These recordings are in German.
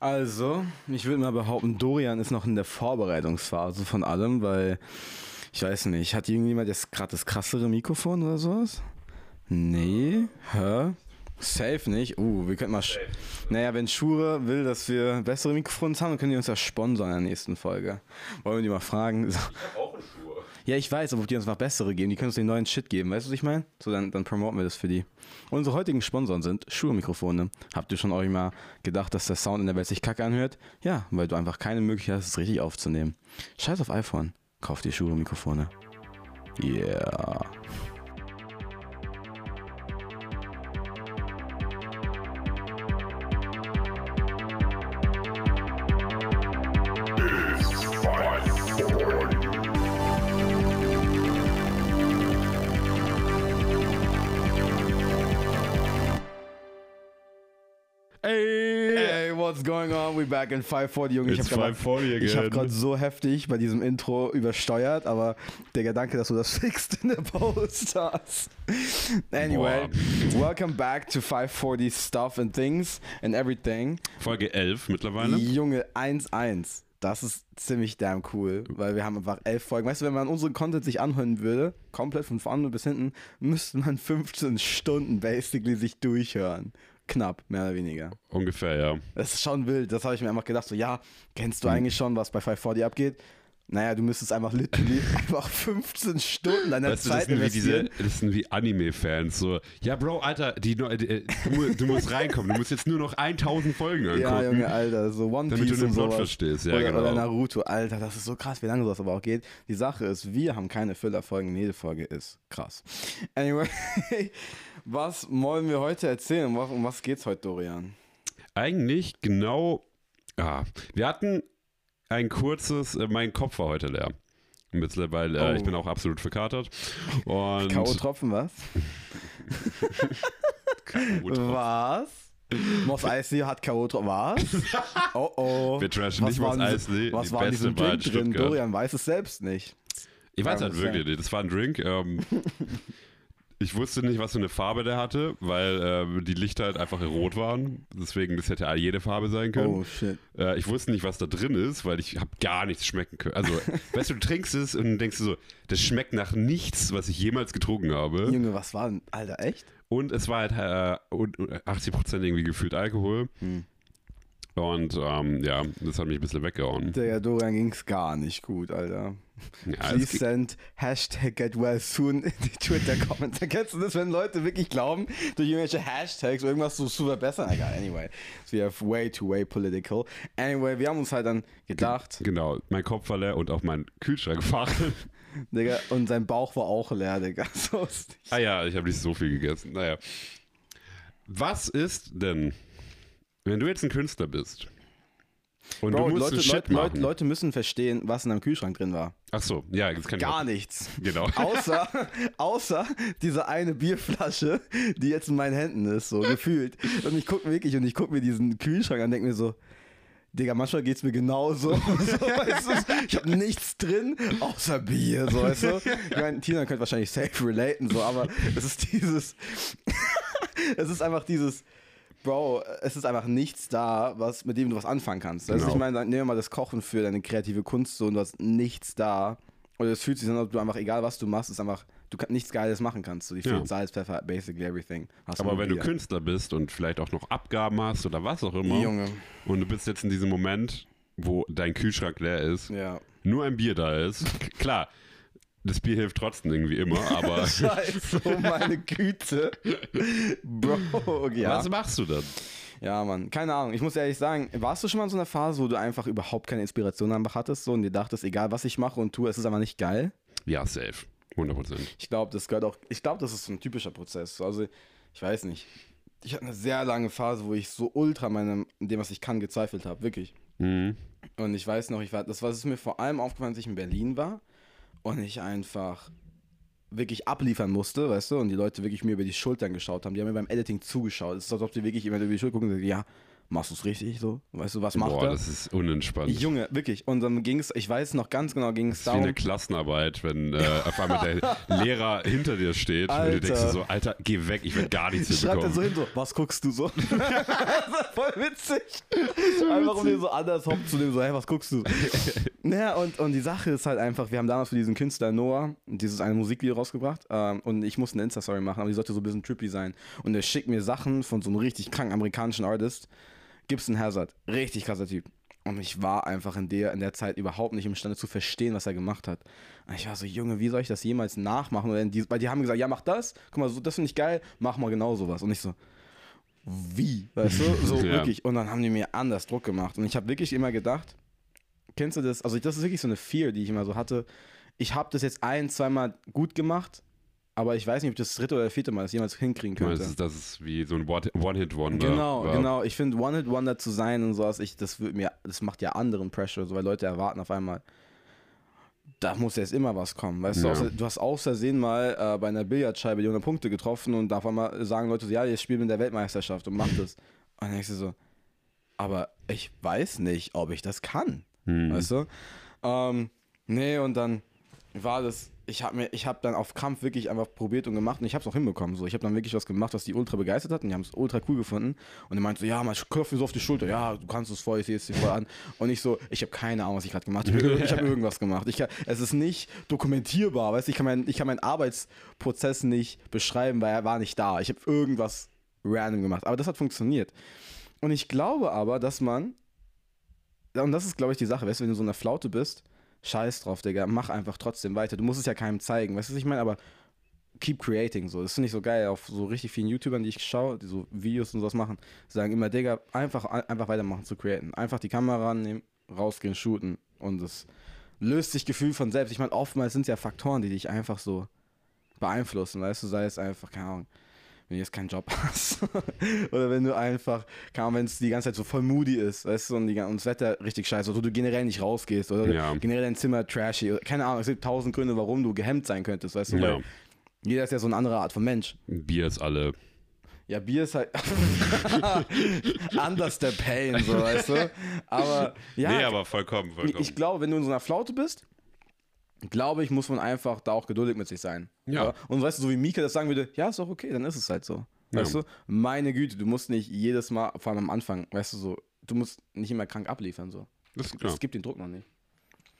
Also, ich würde mal behaupten, Dorian ist noch in der Vorbereitungsphase von allem, weil ich weiß nicht, hat irgendjemand jetzt gerade das krassere Mikrofon oder sowas? Nee, hä? Safe nicht. Uh, wir könnten mal. Sch naja, wenn Schure will, dass wir bessere Mikrofone haben, dann können die uns ja sponsern in der nächsten Folge. Wollen wir die mal fragen? Ich habe auch eine Schuhe. Ja, ich weiß, aber ob die uns noch bessere geben, die können uns den neuen Shit geben, weißt du, was ich meine? So, dann, dann promoten wir das für die. Unsere heutigen Sponsoren sind Schuhe-Mikrofone. Habt ihr schon euch mal gedacht, dass der Sound in der Welt sich kacke anhört? Ja, weil du einfach keine Möglichkeit hast, es richtig aufzunehmen. Scheiß auf iPhone. Kauf dir Schuhe-Mikrofone. Yeah. What's going on? We back in 540, Junge. It's ich habe 540 ich hab gerade so heftig bei diesem Intro übersteuert, aber Digga, danke, dass du das fixt in der Post hast. Anyway, welcome back to 540 Stuff and Things and Everything. Folge 11 mittlerweile. Junge, 1-1. Das ist ziemlich damn cool, weil wir haben einfach elf Folgen. Weißt du, wenn man unseren Content sich anhören würde, komplett von vorne bis hinten, müsste man 15 Stunden basically sich durchhören. Knapp, mehr oder weniger. Ungefähr, ja. Das ist schon wild. Das habe ich mir einfach gedacht. So, ja, kennst du eigentlich schon, was bei 540 abgeht? Naja, du müsstest einfach literally einfach 15 Stunden deiner Weißt du, das Zeit sind wie diese, investieren. das sind wie Anime-Fans. So, ja, Bro, Alter, die, die, äh, du, du musst reinkommen. Du musst jetzt nur noch 1000 Folgen angucken. Ja, Junge, Alter, so One Damit du Piece den Plot verstehst, ja, oder, genau. oder Naruto, Alter, das ist so krass, wie lange sowas aber auch geht. Die Sache ist, wir haben keine Füllerfolgen, jede Folge ist krass. Anyway, was wollen wir heute erzählen? Um was, um was geht's heute, Dorian? Eigentlich genau. Ah, wir hatten ein kurzes. Äh, mein Kopf war heute leer. Mittlerweile, äh, Oh. ich bin auch absolut verkatert. Und K.O.-Tropfen, was? Was? Moss Eisley hat K.O.-Tropfen, was? Oh oh. Wir trashen Was nicht Moss Eisley, Was die war in diesem Drink drin? Stuttgart. Dorian weiß es selbst nicht. Ich weiß halt wirklich nicht. Das war ein Drink. Ähm, ich wusste nicht, was für eine Farbe der hatte, weil ähm, die Lichter halt einfach rot waren. Deswegen, das hätte jede Farbe sein können. Oh shit. Äh, ich wusste nicht, was da drin ist, weil ich habe gar nichts schmecken können. Also, weißt du, du trinkst es und denkst du so, das schmeckt nach nichts, was ich jemals getrunken habe. Junge, was war denn? Alter, echt? Und es war halt äh, und- und 80% irgendwie gefühlt Alkohol. Hm. Und ähm, ja, das hat mich ein bisschen weggehauen. Der Dorian ging's gar nicht gut, Alter. Ja, es Please ging- send Hashtag get well soon in die Twitter-Comments. Kennst du das, wenn Leute wirklich glauben, durch irgendwelche Hashtags irgendwas so zu verbessern? Egal, anyway. We have way too way political. Anyway, wir haben uns halt dann gedacht, Genau, mein Kopf war leer und auch mein Kühlschrank fahren. Digga, und sein Bauch war auch leer, Digga. So ah ja, ich habe nicht so viel gegessen. Naja. Was ist denn, wenn du jetzt ein Künstler bist und Bro, du musst Leute, Shit Leute, machen? Leute, Leute müssen verstehen, was in einem Kühlschrank drin war. Ach so, ja, das kann ich Gar auch. nichts. Genau. Außer, außer diese eine Bierflasche, die jetzt in meinen Händen ist, so gefühlt. Und ich gucke wirklich und ich gucke mir diesen Kühlschrank an und denke mir so, Digga, manchmal geht's mir genauso. so weißt du? Ich habe nichts drin, außer Bier, so weißt du. Ich meine, Tina könnte wahrscheinlich safe relaten, so, aber es ist dieses, es ist einfach dieses, Bro, es ist einfach nichts da, was, mit dem du was anfangen kannst. Du, Genau. ich meine, nehmen wir mal das Kochen für deine kreative Kunst so und du hast nichts da. Oder es fühlt sich so an, als ob du einfach, egal was du machst, ist einfach, du kann, nichts Geiles machen kannst. So, die Ja. fehlt Salz, Pfeffer, basically everything. Hast Aber nur wenn du Bier. Künstler bist und vielleicht auch noch Abgaben hast oder was auch immer Junge. und du bist jetzt in diesem Moment, wo dein Kühlschrank leer ist, Ja. nur ein Bier da ist, klar, das Bier hilft trotzdem irgendwie immer, aber Scheiße, oh meine Güte. Bro, ja. was machst du dann? Ja, Mann, keine Ahnung. Ich muss ehrlich sagen, warst du schon mal in so einer Phase, wo du einfach überhaupt keine Inspiration einfach hattest so, und dir dachtest, egal was ich mache und tue, es ist einfach nicht geil? Ja, safe. 100 Prozent. Ich glaube, das gehört auch, ich glaube, das ist so ein typischer Prozess. Also, ich weiß nicht. Ich hatte eine sehr lange Phase, wo ich so ultra meinem, in dem, was ich kann, gezweifelt habe, wirklich. Mhm. Und ich weiß noch, ich war, das war es mir vor allem aufgefallen, als ich in Berlin war und ich einfach wirklich abliefern musste, weißt du, und die Leute wirklich mir über die Schultern geschaut haben. Die haben mir beim Editing zugeschaut. Es ist, als ob die wirklich immer über die Schulter gucken und sagen, ja, Machst du es richtig so? Weißt du, was macht Boah, er? das ist unentspannt. Junge, wirklich. Und dann ging es, ich weiß noch ganz genau, ging es Das ist wie eine darum. Klassenarbeit, wenn äh, auf einmal der Lehrer hinter dir steht und du Alter. denkst dir so, Alter, geh weg, ich werde gar nichts Schreibt er so hin, so, was guckst du so? Voll witzig. Einfach um den so anders hopp zu nehmen, so, hey, was guckst du? naja, und, und die Sache ist halt einfach, wir haben damals für diesen Künstler Noah dieses eine Musikvideo rausgebracht ähm, und ich musste eine Insta-Story machen, aber die sollte so ein bisschen trippy sein. Und er schickt mir Sachen von so einem richtig kranken amerikanischen Artist, Gibson Hazard, richtig krasser Typ. Und ich war einfach in der, in der Zeit überhaupt nicht imstande zu verstehen, was er gemacht hat. Und ich war so, Junge, wie soll ich das jemals nachmachen? In die, weil die haben gesagt, ja, mach das. Guck mal, so, das finde ich geil, mach mal genau sowas. Und ich so, wie? Weißt du? So Ja. wirklich. Und dann haben die mir anders Druck gemacht. Und ich habe wirklich immer gedacht, kennst du das? Also das ist wirklich so eine Fear, die ich immer so hatte. Ich habe das jetzt ein, zweimal gut gemacht, aber ich weiß nicht, ob das dritte oder vierte Mal das jemals hinkriegen könnte. Das ist, das ist wie so ein One- One-Hit-Wonder. Genau, war. genau. Ich finde, One-Hit-Wonder zu sein und sowas, ich, das wird mir, das macht ja anderen Pressure, so, weil Leute erwarten auf einmal, da muss jetzt immer was kommen. Weißt du, Ja. außer, du hast aus Versehen mal äh, bei einer Billardscheibe die 100 Punkte getroffen und auf einmal sagen Leute so, ja, jetzt spielen wir in der Weltmeisterschaft und mach das. Und dann denkst du so, aber ich weiß nicht, ob ich das kann. Hm. Weißt du? Ähm, nee, und dann war das, ich habe mir, ich habe dann auf Krampf wirklich einfach probiert und gemacht und ich habe es auch hinbekommen. So, ich habe dann wirklich was gemacht, was die ultra begeistert hat und die haben es ultra cool gefunden. Und er meinte so, ja, man klopft mir so auf die Schulter, ja, du kannst es voll, ich sehe es dir voll an. Und ich so, ich habe keine Ahnung, was ich gerade gemacht habe. Ich habe irgendwas gemacht. Ich kann, es ist nicht dokumentierbar, weißt du, ich kann, mein, ich kann meinen Arbeitsprozess nicht beschreiben, weil er war nicht da. Ich habe irgendwas random gemacht. Aber das hat funktioniert. Und ich glaube aber, dass man, und das ist, glaube ich, die Sache, weißt du, wenn du so in einer Flaute bist, scheiß drauf, Digga, mach einfach trotzdem weiter. Du musst es ja keinem zeigen, weißt du, was ich meine? Aber keep creating, so. Das finde ich so geil, auf so richtig vielen YouTubern, die ich schaue, die so Videos und sowas machen, sagen immer, Digga, einfach, einfach weitermachen zu createn. Einfach die Kamera nehmen, rausgehen, shooten und es löst sich Gefühl von selbst. Ich meine, oftmals sind es ja Faktoren, die dich einfach so beeinflussen, weißt du, sei es einfach, keine Ahnung, wenn du jetzt keinen Job hast. Oder wenn du einfach, Ahnung, wenn es die ganze Zeit so voll moody ist, weißt du, und, die, und das Wetter richtig scheiße, oder du generell nicht rausgehst, oder Ja. generell dein Zimmer trashy, oder, keine Ahnung, es gibt tausend Gründe, warum du gehemmt sein könntest, weißt du, Ja. weil jeder ist ja so eine andere Art von Mensch. Bier ist alle. Ja, Bier ist halt anders der Pain, so, weißt du. Aber ja, nee, aber vollkommen, vollkommen. ich glaube, wenn du in so einer Flaute bist, glaube ich, muss man einfach da auch geduldig mit sich sein. Ja. Und weißt du, so wie Mika das sagen würde, ja, ist doch okay, dann ist es halt so. Weißt Ja. du? Meine Güte, du musst nicht jedes Mal, vor allem am Anfang, weißt du, so, du musst nicht immer krank abliefern, so. das ist klar. Es gibt den Druck noch nicht.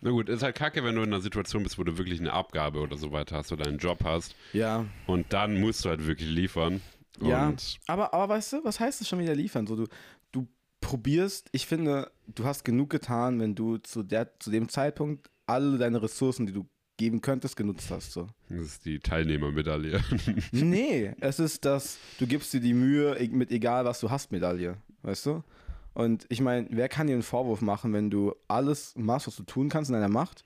Na gut, ist halt kacke, wenn du in einer Situation bist, wo du wirklich eine Abgabe oder so weiter hast oder einen Job hast Ja. und dann musst du halt wirklich liefern. Ja. Aber, aber weißt du, was heißt das schon wieder liefern? So, du, du probierst, ich finde, du hast genug getan, wenn du zu, der, zu dem Zeitpunkt alle deine Ressourcen, die du geben könntest, genutzt hast. So. das ist die Teilnehmermedaille. Nee, es ist das, du gibst dir die Mühe e- mit egal was du hast Medaille, weißt du? Und ich meine, wer kann dir einen Vorwurf machen, wenn du alles machst, was du tun kannst in deiner Macht?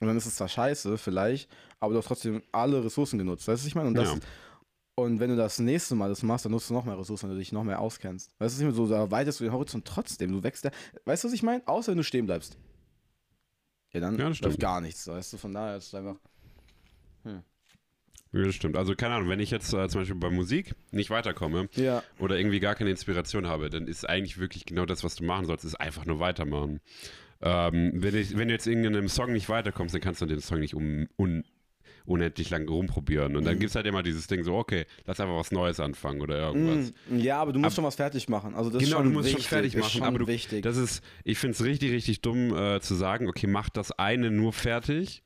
Und dann ist es zwar scheiße, vielleicht, aber du hast trotzdem alle Ressourcen genutzt, weißt du, was ich meine? Und, das, Ja. und wenn du das nächste Mal das machst, dann nutzt du noch mehr Ressourcen, wenn du dich noch mehr auskennst. Weißt du, was ich meine? So, da erweiterst du den Horizont trotzdem, du wächst da. Weißt du, was ich meine? Außer wenn du stehen bleibst. Ja, dann Ja, läuft gar nichts, weißt du? Von daher ist es einfach. Ja, das stimmt. Also keine Ahnung, wenn ich jetzt äh, zum Beispiel bei Musik nicht weiterkomme Ja. oder irgendwie gar keine Inspiration habe, dann ist eigentlich wirklich genau das, was du machen sollst, ist einfach nur weitermachen. Ähm, wenn, ich, wenn du jetzt in einem Song nicht weiterkommst, dann kannst du den Song nicht um, un, unendlich lang rumprobieren. Und dann Mhm. gibt es halt immer dieses Ding so, okay, lass einfach was Neues anfangen oder irgendwas. Mm, Ja, aber du musst Ab- schon was fertig machen. Also das ist Genau, schon du musst wichtig, schon fertig ist machen, schon aber du, wichtig. das ist, ich finde es richtig, richtig dumm äh, zu sagen, okay, mach das eine nur fertig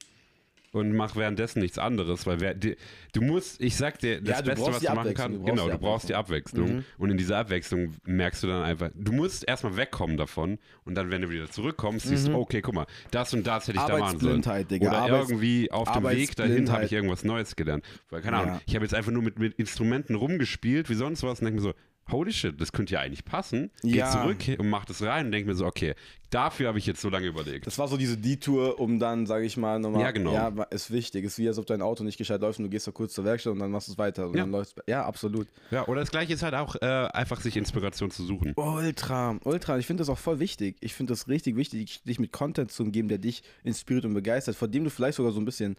und mach währenddessen nichts anderes, weil wer, die, du musst, ich sag dir, das Ja, Beste, was du machen kannst, genau, du brauchst die Abwechslung Mhm. und in dieser Abwechslung merkst du dann einfach, du musst erstmal wegkommen davon und dann, wenn du wieder zurückkommst, siehst du, okay, guck mal, das und das hätte ich da machen sollen. Mhm. Digga. Oder Arbeits- irgendwie auf dem Weg dahin habe ich irgendwas Neues gelernt. Weil, keine Ahnung, Ja. ich habe jetzt einfach nur mit, mit Instrumenten rumgespielt, wie sonst was, und denke mir so, holy shit, das könnte ja eigentlich passen. Geh Ja. zurück und mach das rein und denke mir so, okay, dafür habe ich jetzt so lange überlegt. Das war so diese Detour, um dann, sage ich mal, nochmal. Ja, genau. Ja, ist wichtig. Ist wie, als ob dein Auto nicht gescheit läuft und du gehst da kurz zur Werkstatt und dann machst du es weiter. Und Ja. dann läuft's. Ja, absolut. Ja, oder das gleiche ist halt auch äh, einfach sich Inspiration zu suchen. Ultra, ultra. Ich finde das auch voll wichtig. Ich finde das richtig wichtig, dich mit Content zu umgeben, der dich inspiriert und begeistert, vor dem du vielleicht sogar so ein bisschen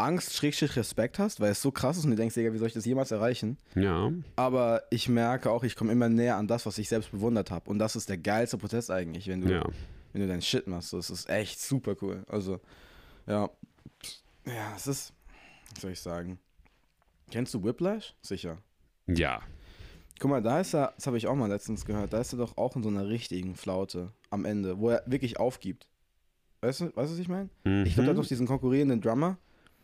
Angst, Schrägstrich Respekt hast, weil es so krass ist und du denkst, Digga, wie soll ich das jemals erreichen? Ja. Aber ich merke auch, ich komme immer näher an das, was ich selbst bewundert habe. Und das ist der geilste Prozess eigentlich, wenn du, Ja. wenn du deinen Shit machst. Es ist echt super cool. Also, ja. Ja, es ist, was soll ich sagen? Kennst du Whiplash? Sicher. Ja. Guck mal, da ist er, das habe ich auch mal letztens gehört, da ist er doch auch in so einer richtigen Flaute am Ende, wo er wirklich aufgibt. Weißt du, weißt du, was ich meine? Ich glaube, da hat Mhm. doch diesen konkurrierenden Drummer,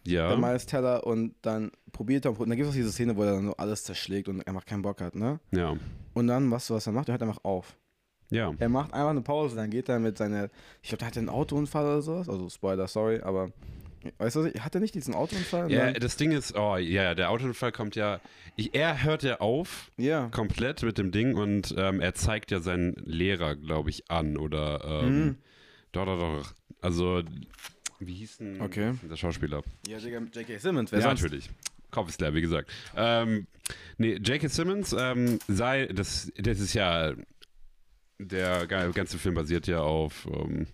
Ja. der Miles Teller, und dann probiert er, und dann gibt es auch diese Szene, wo er dann so alles zerschlägt und einfach keinen Bock hat, ne? Ja. Und dann, was, was er macht, er hört einfach auf. Ja. Er macht einfach eine Pause, dann geht er mit seiner, ich glaube, der hatte einen Autounfall oder sowas, also Spoiler, sorry, aber, weißt du, hat er nicht diesen Autounfall? Ja, das Ding ist, oh ja, der Autounfall kommt ja. Ich, er hört ja auf ja. komplett mit dem Ding und ähm, er zeigt ja seinen Lehrer, glaube ich, an oder ähm, Mhm. doch, doch, doch. Also, wie hieß denn Okay. der Schauspieler? Ja, J.K. Simmons, wer ja, sonst? natürlich. Kopf ist leer, wie gesagt. Ähm, nee, J.K. Simmons ähm, sei, das, das ist ja, der ga- ganze Film basiert ja auf ähm,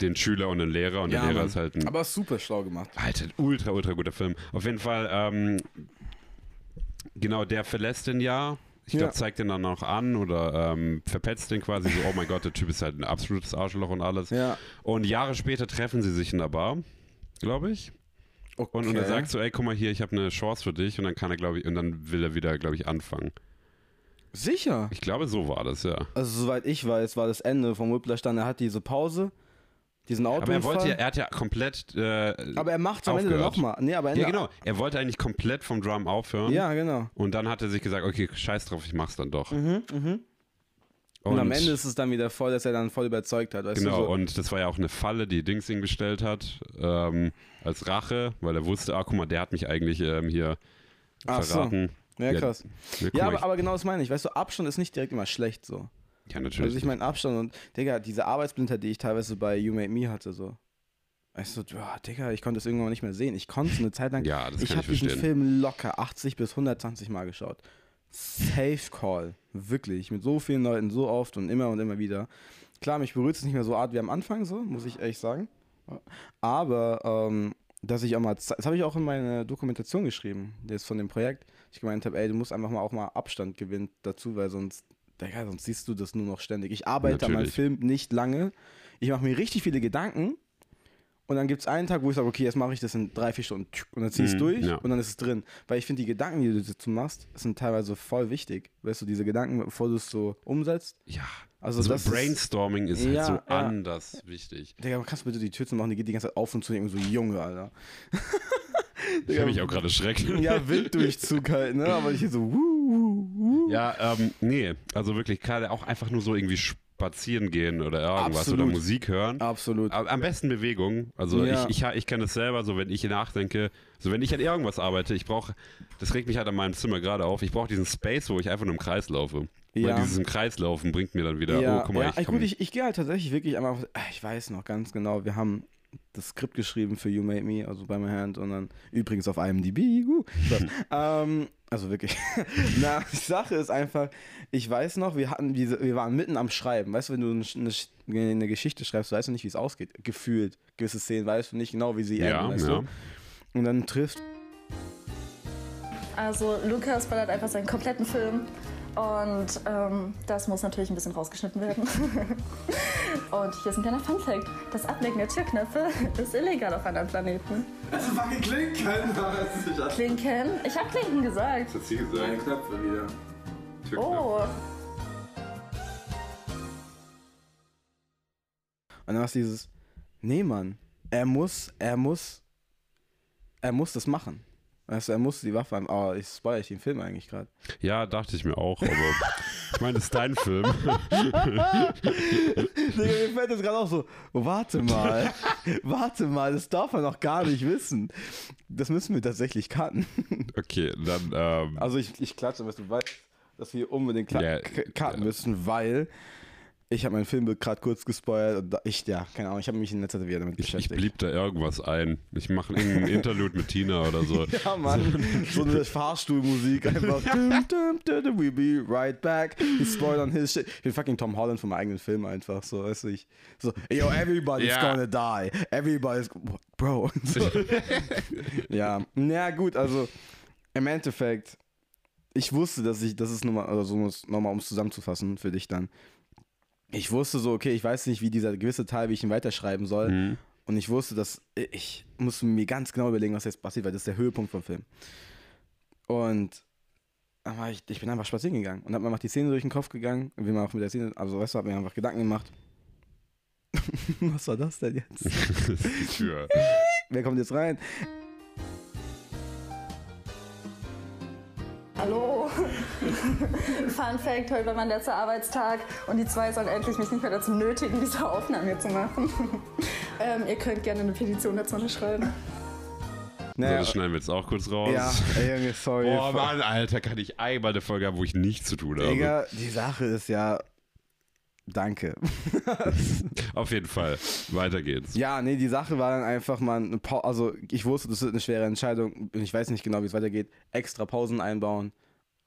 den Schüler und den Lehrer und Ja, der Lehrer Mann. ist halt ein Aber super schlau gemacht. Alter, ultra, ultra guter Film. Auf jeden Fall, ähm, genau, der verlässt den ja. Ich glaube, Ja. zeigt den dann auch an oder ähm, verpetzt den quasi so, oh mein Gott, der Typ ist halt ein absolutes Arschloch und alles. Ja. Und Jahre später treffen sie sich in der Bar, glaube ich. Okay. Und, und er sagt so, ey, guck mal hier, ich habe eine Chance für dich. Und dann kann er, glaube ich, und dann will er wieder, glaube ich, anfangen. Sicher. Ich glaube, so war das, ja. Also soweit ich weiß, war das Ende vom Whiplash dann, er hat diese Pause, diesen Aber Autounfall. er wollte ja, er hat ja komplett. Äh, aber er macht am Ende nochmal. Nee, aber Ende, ja, genau. Er wollte eigentlich komplett vom Drum aufhören. Ja, genau. Und dann hat er sich gesagt, okay, scheiß drauf, ich mach's dann doch. Mhm, mhm. Und, am Ende ist es dann wieder voll, dass er dann voll überzeugt hat. Genau, so. und das war ja auch eine Falle, die Dings ihm gestellt hat, ähm, als Rache, weil er wusste, ah, guck mal, der hat mich eigentlich ähm, hier Ach so. verraten. Ja, Ja, krass. Ja, guck Ja, mal, aber, aber genau das meine ich. Weißt du, Abstand ist nicht direkt immer schlecht so. Ja, natürlich. Also ich meine Abstand und, Digga, diese Arbeitsblindheit, die ich teilweise bei You Made Me hatte, so. Weißt du, ja, Digga, ich konnte es irgendwann nicht mehr sehen. Ich konnte es eine Zeit lang. ja, das ich ich habe diesen. Film locker 80 bis 120 Mal geschaut. Safe Call. Wirklich. Mit so vielen Leuten, so oft und immer und immer wieder. Klar, mich berührt es nicht mehr so art wie am Anfang, so, muss ich ehrlich sagen. Aber, ähm, dass ich auch mal, das habe ich auch in meine Dokumentation geschrieben, das von dem Projekt. Ich gemeint habe, ey, du musst einfach mal auch mal Abstand gewinnen dazu, weil sonst, Digga, sonst siehst du das nur noch ständig. Ich arbeite an meinem Natürlich. Film nicht lange. Ich mache mir richtig viele Gedanken. Und dann gibt es einen Tag, wo ich sage, okay, jetzt mache ich das in drei, vier Stunden. Und dann zieh ich es Mhm, durch ja. und dann ist es drin. Weil ich finde, die Gedanken, die du dazu machst, sind teilweise voll wichtig. Weißt du, diese Gedanken, bevor du es so umsetzt. Ja, Also, also das ist, Brainstorming ist, halt Ja, so ja. anders wichtig. Digga, kannst du bitte die Tür zu machen, die geht die ganze Zeit auf und zu, irgendwie so Junge, Alter. Ich habe mich auch gerade erschreckt. Ja, Winddurchzug halt, ne? Aber ich hier so, wuh. Ja, ähm, nee, also wirklich, gerade auch einfach nur so irgendwie spazieren gehen oder irgendwas Absolut. oder Musik hören. Absolut. Am besten Bewegung. Also Ja. ich, ich, ich kenne das selber, so wenn ich nachdenke, so wenn ich an irgendwas arbeite, ich brauche, das regt mich halt an meinem Zimmer gerade auf, ich brauche diesen Space, wo ich einfach nur im Kreis laufe. Ja. Weil dieses im Kreis laufen bringt mir dann wieder, ja, oh, guck mal, ja, ich gut, ich, ich gehe halt tatsächlich wirklich einmal, auf- ich weiß noch ganz genau, wir haben das Skript geschrieben für You Made Me, also bei My Hand und dann übrigens auf IMDb, uh, Spaß. ähm, also wirklich. Na, die Sache ist einfach, ich weiß noch, wir hatten diese, wir waren mitten am Schreiben, weißt du, wenn du eine, eine, Geschichte schreibst, weißt du nicht, wie es ausgeht, gefühlt, gewisse Szenen, weißt du nicht genau, wie sie ja, enden, weißt ja. du, und dann trifft, Also Lukas ballert einfach seinen kompletten Film und ähm, das muss natürlich ein bisschen rausgeschnitten werden. und hier ist ein kleiner Funfact. Das Ablegen der Türknöpfe ist illegal auf anderen Planeten. das fucking Klinken, Klinken? Ich habe Klinken gesagt. hat sie gesagt. Knöpfe wieder. Oh, Und dann hast du dieses, nee, Mann, er muss, er muss, er muss das machen. Du, er muss die Waffe haben. Oh, ich spoilere ich den Film eigentlich gerade. Ja, dachte ich mir auch, aber ich meine, das ist dein Film. Digga, mir fällt das gerade auch so, oh, warte mal, warte mal, das darf man noch gar nicht wissen. Das müssen wir tatsächlich cutten. Okay, dann, ähm, Also ich, ich klatsche, dass du weißt, dass wir unbedingt k- cutten ja. müssen, weil Ich habe meinen Film gerade kurz gespoilt und ich, ja, keine Ahnung, ich habe mich in letzter Zeit wieder damit Ich, ich beschäftigt. blieb da irgendwas ein. Ich mache irgendein Interlude mit Tina oder so. ja, Mann, so eine Fahrstuhlmusik einfach. We'll be right back. He's on his shit. Ich bin fucking Tom Holland von meinem eigenen Film einfach, so, weißt du, ich, so, yo, everybody's Ja. gonna die. Everybody's, bro. So. ja, na gut, also, im Endeffekt, ich wusste, dass ich, das ist nochmal, also so nochmal, um es zusammenzufassen für dich dann. Ich wusste so, okay, ich weiß nicht, wie dieser gewisse Teil, wie ich ihn weiterschreiben soll. Mhm. Und ich wusste, dass ich musste mir ganz genau überlegen, was jetzt passiert, weil das ist der Höhepunkt vom Film. Und dann war ich, ich bin einfach spazieren gegangen und hab mir einfach die Szene durch den Kopf gegangen. Und bin mir auch mit der Szene, also weißt du, hab mir einfach Gedanken gemacht. was war das denn jetzt? Die Tür. Wer kommt jetzt rein? Hallo. Fun Fact, heute war mein letzter Arbeitstag und die zwei sollen endlich mich nicht mehr dazu nötigen, diese Aufnahme hier zu machen. ähm, ihr könnt gerne eine Petition dazu unterschreiben. So, das schneiden wir jetzt auch kurz raus. ja, ey, Junge, sorry. Boah, Mann, Alter, kann ich einmal eine Folge haben, wo ich nichts zu tun habe. Digga, die Sache ist ja. Danke. Auf jeden Fall. Weiter geht's. Ja, nee, die Sache war dann einfach mal, eine Pau also ich wusste, das wird eine schwere Entscheidung und ich weiß nicht genau, wie es weitergeht. Extra Pausen einbauen,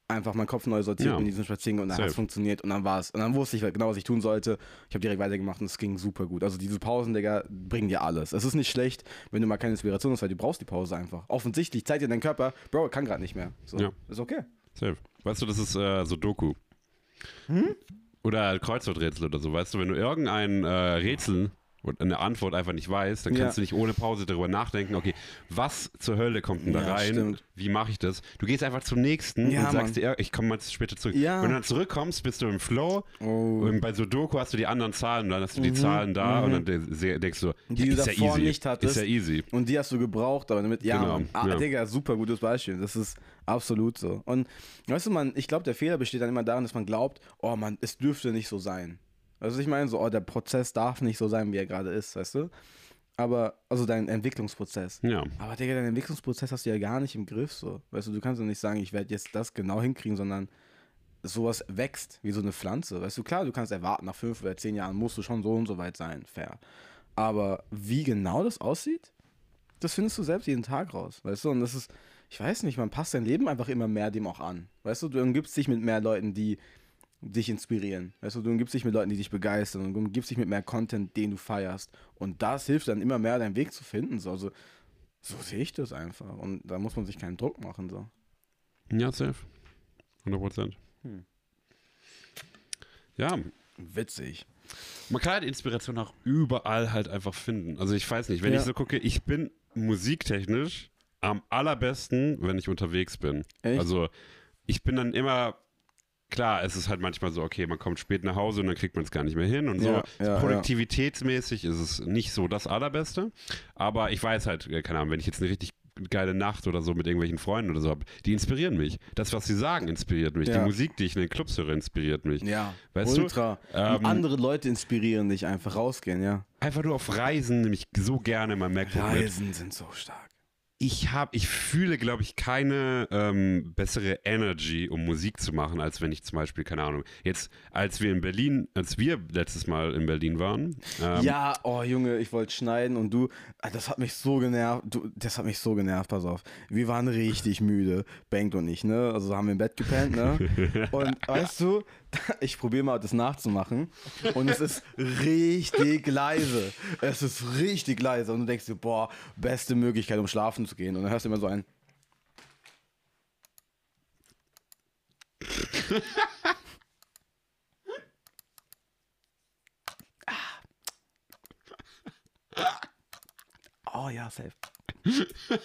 einfach meinen Kopf neu sortieren Ja. in diesem Spaziergang und dann hat es funktioniert und dann war es. Und dann wusste ich genau, was ich tun sollte. Ich habe direkt weitergemacht und es ging super gut. Also diese Pausen, Digga, bringen dir alles. Es ist nicht schlecht, wenn du mal keine Inspiration hast, weil du brauchst die Pause einfach. Offensichtlich zeigt dir dein Körper, Bro, kann gerade nicht mehr. So, Ja. ist okay. Safe. Weißt du, das ist äh, so Doku. Hm? Oder Kreuzworträtsel oder so. Weißt du, wenn du irgendein äh, Rätsel und eine Antwort einfach nicht weißt, dann kannst Ja. du nicht ohne Pause darüber nachdenken, okay, was zur Hölle kommt denn da Ja, rein? stimmt. Wie mache ich das? Du gehst einfach zum nächsten Ja, und sagst dir, ich komme mal später zurück. Ja. Wenn du dann zurückkommst, bist du im Flow Oh. und bei Sudoku hast du die anderen Zahlen und dann hast du die Zahlen da und dann de denkst du, Mhm. Die ja, du ist ja davor easy. nicht hattest. Ist ja easy. Und die hast du gebraucht, aber damit, ja, Genau. Ah, ja. Digga, super gutes Beispiel. Das ist absolut so. Und weißt du, man, ich glaube, der Fehler besteht dann immer darin, dass man glaubt, oh man, es dürfte nicht so sein. Also ich meine, so, oh, der Prozess darf nicht so sein, wie er gerade ist, weißt du? Aber, also dein Entwicklungsprozess. Ja. Aber Digga, deinen Entwicklungsprozess hast du ja gar nicht im Griff, so. Weißt du, du kannst ja nicht sagen, ich werde jetzt das genau hinkriegen, sondern sowas wächst wie so eine Pflanze. Weißt du, klar, du kannst erwarten, nach fünf oder zehn Jahren musst du schon so und so weit sein, fair. Aber wie genau das aussieht, das findest du selbst jeden Tag raus, weißt du? Und das ist, ich weiß nicht, man passt dein Leben einfach immer mehr dem auch an. Weißt du, du umgibst dich mit mehr Leuten, die dich inspirieren. Weißt du, du umgibst dich mit Leuten, die dich begeistern und du umgibst dich mit mehr Content, den du feierst. Und das hilft dann immer mehr, deinen Weg zu finden. So, also, so sehe ich das einfach. Und da muss man sich keinen Druck machen. So. Ja, safe. 100 Prozent. Ja, Witzig. Man kann halt Inspiration auch überall halt einfach finden. Also ich weiß nicht, wenn Ja. ich so gucke, ich bin musiktechnisch am allerbesten, wenn ich unterwegs bin. Echt? Also ich bin dann immer, klar, es ist halt manchmal so, okay, man kommt spät nach Hause und dann kriegt man es gar nicht mehr hin und so. Ja, ja, Produktivitätsmäßig ist es nicht so das Allerbeste, aber ich weiß halt, keine Ahnung, wenn ich jetzt eine richtig geile Nacht oder so mit irgendwelchen Freunden oder so habe, die inspirieren mich. Das, was sie sagen, inspiriert mich. Die Ja. Musik, die ich in den Clubs höre, inspiriert mich. Ja, Weißt ultra. du, ähm, andere Leute inspirieren dich einfach rausgehen, ja. Einfach nur auf Reisen, nämlich so gerne mein MacBook mit. Reisen sind so stark. Ich habe, ich fühle, glaube ich, keine ähm, bessere Energy, um Musik zu machen, als wenn ich zum Beispiel, keine Ahnung, jetzt, als wir in Berlin, als wir letztes Mal in Berlin waren, ähm, ja, oh Junge, ich wollte schneiden und du, ah, das hat mich so genervt, du, das hat mich so genervt, pass auf. Wir waren richtig müde, Bank und ich, ne? Also haben wir im Bett gepennt, ne? Und weißt du, ich probiere mal das nachzumachen und es ist richtig leise. Es ist richtig leise und du denkst dir, boah, beste Möglichkeit, um schlafen zu gehen. Und dann hörst du immer so ein. Oh ja, safe.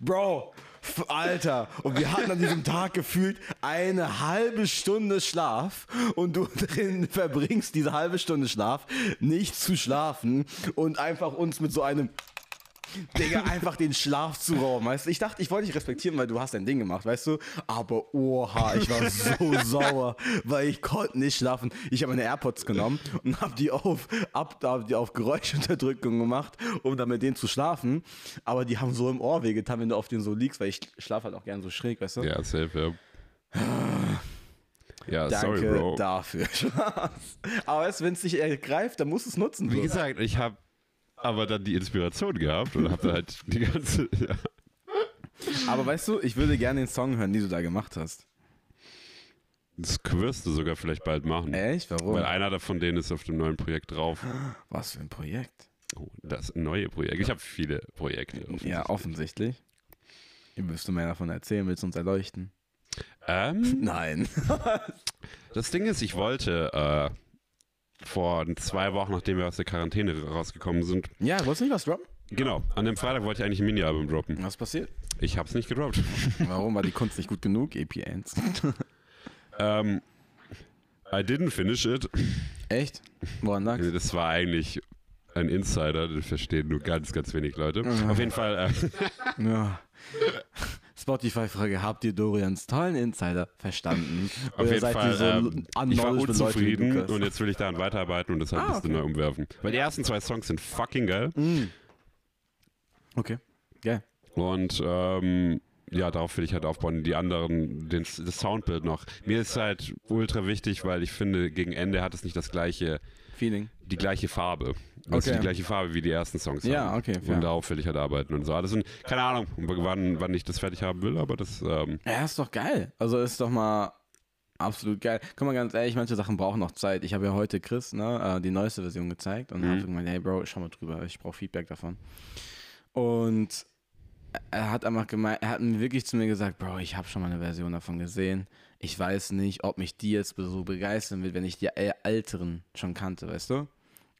Bro, Alter. Und wir hatten an diesem Tag gefühlt eine halbe Stunde Schlaf und du drin verbringst diese halbe Stunde Schlaf nicht zu schlafen und einfach uns mit so einem Digga, einfach den Schlaf zu rauben, weißt du? Ich dachte, ich wollte dich respektieren, weil du hast dein Ding gemacht, weißt du? Aber oha, ich war so sauer, weil ich konnte nicht schlafen. Ich habe meine AirPods genommen und habe die auf, ab, hab die auf Geräuschunterdrückung gemacht, um dann mit denen zu schlafen. Aber die haben so im Ohr wehgetan, wenn du auf denen so liegst, weil ich schlafe halt auch gern so schräg, weißt du? ja, safe, ja. Ja, Danke sorry, Bro. dafür. Spaß. Aber wenn es dich ergreift, dann musst du es nutzen. Wie so. gesagt, ich habe aber dann die Inspiration gehabt und habe halt die ganze. Ja. Aber weißt du, ich würde gerne den Song hören, den du da gemacht hast. Das wirst du sogar vielleicht bald machen. Echt? Warum? Weil einer davon denen ist auf dem neuen Projekt drauf. Was für ein Projekt. Oh, das neue Projekt. Ich habe viele Projekte. Ja, offensichtlich. Müsst du mehr davon erzählen, willst du uns erleuchten? Ähm, Nein. das Ding ist, ich wollte äh, vor zwei Wochen, nachdem wir aus der Quarantäne rausgekommen sind, Ja, wolltest du nicht was droppen? genau, an dem Freitag wollte ich eigentlich ein Mini-Album droppen. Was passiert? Ich habe es nicht gedroppt. Warum war die Kunst nicht gut genug? EP 1. ähm, I didn't finish it. Echt? Woran lag's? Das war eigentlich ein Insider, den verstehen nur ganz, ganz wenig Leute. Auf jeden Fall, äh, Ja. Spotify-Frage, habt ihr Dorians tollen Insider verstanden? auf Oder jeden seid Fall, ihr so ähm, ich war unzufrieden und jetzt will ich daran weiterarbeiten und das halt Ah, ein bisschen okay. neu umwerfen. Weil die ersten zwei Songs sind fucking geil Okay, geil. und ähm, ja, darauf will ich halt aufbauen. Die anderen, den, das Soundbild noch. Mir ist halt ultra wichtig, weil ich finde, gegen Ende hat es nicht das gleiche, Feeling. die gleiche Farbe. Also Okay. die gleiche Farbe wie die ersten Songs. Ja, haben. okay, fair. Und darauf will ich halt arbeiten und so alles. Und keine Ahnung, wann, wann ich das fertig haben will, aber das, ähm, Ja, ist doch geil. Also ist doch mal absolut geil. Guck mal ganz ehrlich, manche Sachen brauchen noch Zeit. Ich habe ja heute Chris ne, äh, die neueste Version gezeigt und Mhm. habe gemeint, hey Bro, schau mal drüber, ich brauche Feedback davon. Und er hat einfach gemeint, er hat mir wirklich zu mir gesagt, Bro, ich habe schon mal eine Version davon gesehen. Ich weiß nicht, ob mich die jetzt so begeistern will, wenn ich die äh, älteren schon kannte, weißt du?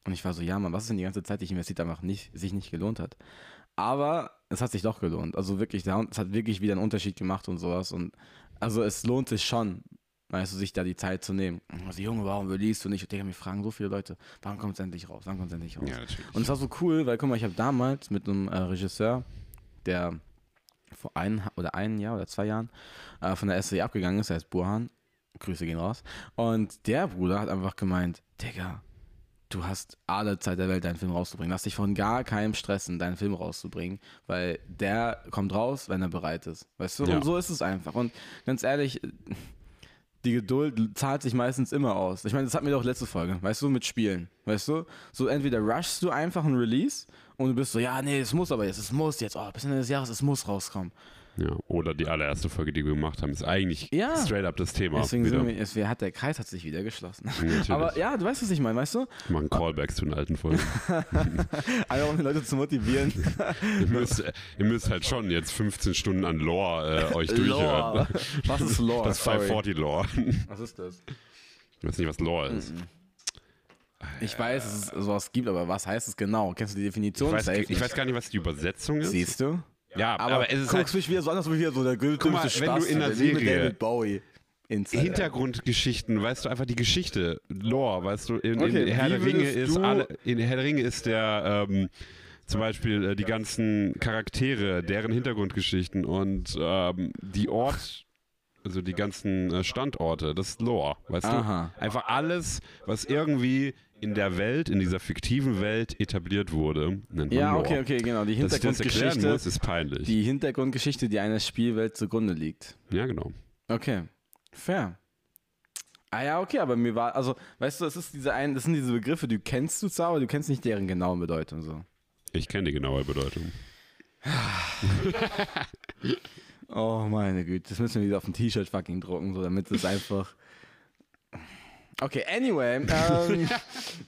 Und ich war so, ja, Mann, was ist denn die ganze Zeit, die ich investiert einfach nicht, sich nicht gelohnt hat? Aber es hat sich doch gelohnt. Also wirklich, es hat wirklich wieder einen Unterschied gemacht und sowas. Und also es lohnt sich schon, weißt du, sich da die Zeit zu nehmen. Also, Junge, warum release du nicht? Und Digga, mir fragen so viele Leute, wann kommt es endlich raus? Wann kommt es endlich raus? ja. Und es war so cool, weil guck mal, ich habe damals mit einem äh, Regisseur, der vor ein oder ein Jahr oder zwei Jahren äh, von der SC abgegangen ist, der heißt Burhan. Grüße gehen raus. Und der Bruder hat einfach gemeint, Digga, du hast alle Zeit der Welt, deinen Film rauszubringen. Lass dich von gar keinem stressen, deinen Film rauszubringen, weil der kommt raus, wenn er bereit ist. Weißt du? Ja. Und so ist es einfach. Und ganz ehrlich, die Geduld zahlt sich meistens immer aus. Ich meine, das hatten wir doch letzte Folge, weißt du, mit Spielen. Weißt du? So entweder rushst du einfach ein Release und du bist so, ja, nee, es muss aber jetzt, es muss jetzt, oh, bis Ende des Jahres, es muss rauskommen. Ja, oder die allererste Folge, die wir gemacht haben, ist eigentlich Ja. straight up das Thema. Deswegen sind wir, es, hat der Kreis hat sich wieder geschlossen. Natürlich. Aber ja, du weißt, was ich meine, weißt du? Wir machen Callbacks zu den alten Folgen. Einfach um die Leute zu motivieren. ihr, müsst, ihr müsst halt schon jetzt 15 Stunden an Lore äh, euch durchhören. Was ist Lore? Das Sorry. 540 Lore. Was ist das? Ich weiß nicht, was Lore ist. Ich weiß, dass es sowas gibt, aber was heißt es genau? Kennst du die Definition? Ich weiß, ich weiß gar nicht, was die Übersetzung ist. Siehst du? Ja, aber, Aber, es ist guckst halt mich wieder so an, als ob ich wieder so der mal, wenn du in der Serie David Bowie Insider. Hintergrundgeschichten, weißt du, einfach die Geschichte, Lore, weißt du, in, Okay, in Herr wie der Ringe ist alle, in Herr der Ringe ist der ähm, zum Beispiel äh, die ganzen Charaktere, deren Hintergrundgeschichten und ähm, die Ort, also die ganzen äh, Standorte, das ist Lore, weißt Aha. du? Einfach alles, was irgendwie in der Welt, in dieser fiktiven Welt etabliert wurde, Ja, okay, okay, genau. Die das Hintergrundgeschichte, muss, ist peinlich. die Hintergrundgeschichte, die einer Spielwelt zugrunde liegt. ja, genau. Okay, fair. Ah ja, okay, aber mir war, also, weißt du, es ist diese ein, das sind diese Begriffe, die kennst du zwar, aber du kennst nicht deren genaue Bedeutung so. Ich kenne die genaue Bedeutung. Oh meine Güte, das müssen wir wieder auf ein T-Shirt fucking drucken, so damit es einfach. Okay, anyway, ähm,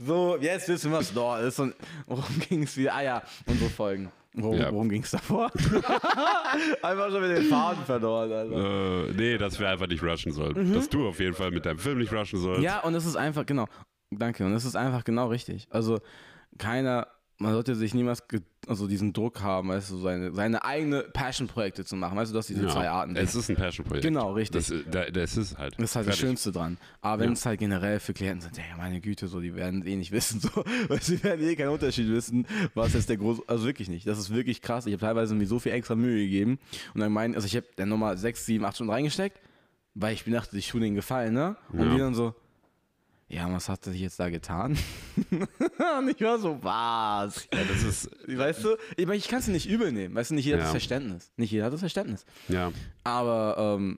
so, jetzt wissen wir, was Lore ist und worum ging es wieder? Ah ja, unsere Folgen. Worum, Ja. worum ging es davor? einfach schon mit den Faden verloren, Alter. Äh, nee, dass wir einfach nicht rushen sollen. Dass du auf jeden Fall mit deinem Film nicht rushen sollst. Mhm. Ja, und es ist einfach, genau, danke, und es ist einfach genau richtig. Also, keiner, man sollte sich niemals, also diesen Druck haben, weißt du, seine, seine eigene Passion-Projekte zu machen, weißt du, dass diese Ja, zwei Arten Es ist ein Passion-Projekt. Genau, richtig. Das, da, das ist halt. Das ist halt das. Schönste dran. Aber wenn Ja. es halt generell für Klienten sind, ja, meine Güte, so, die werden eh nicht wissen, so, weil sie werden eh keinen Unterschied wissen, was jetzt der große, also wirklich nicht. Das ist wirklich krass. Ich habe teilweise mir so viel extra Mühe gegeben und dann meinen, also ich habe dann nochmal sechs, sieben, acht Stunden reingesteckt, weil ich mir dachte, ich tue denen gefallen, ne? Und Ja. die dann so, ja, was hat sich jetzt da getan? und ich war so, was? Ja, das ist. Weißt du, ich, meine, ich kann es nicht übel nehmen, weißt du, nicht jeder hat Ja. das Verständnis. Nicht jeder hat das Verständnis. Ja. Aber ähm,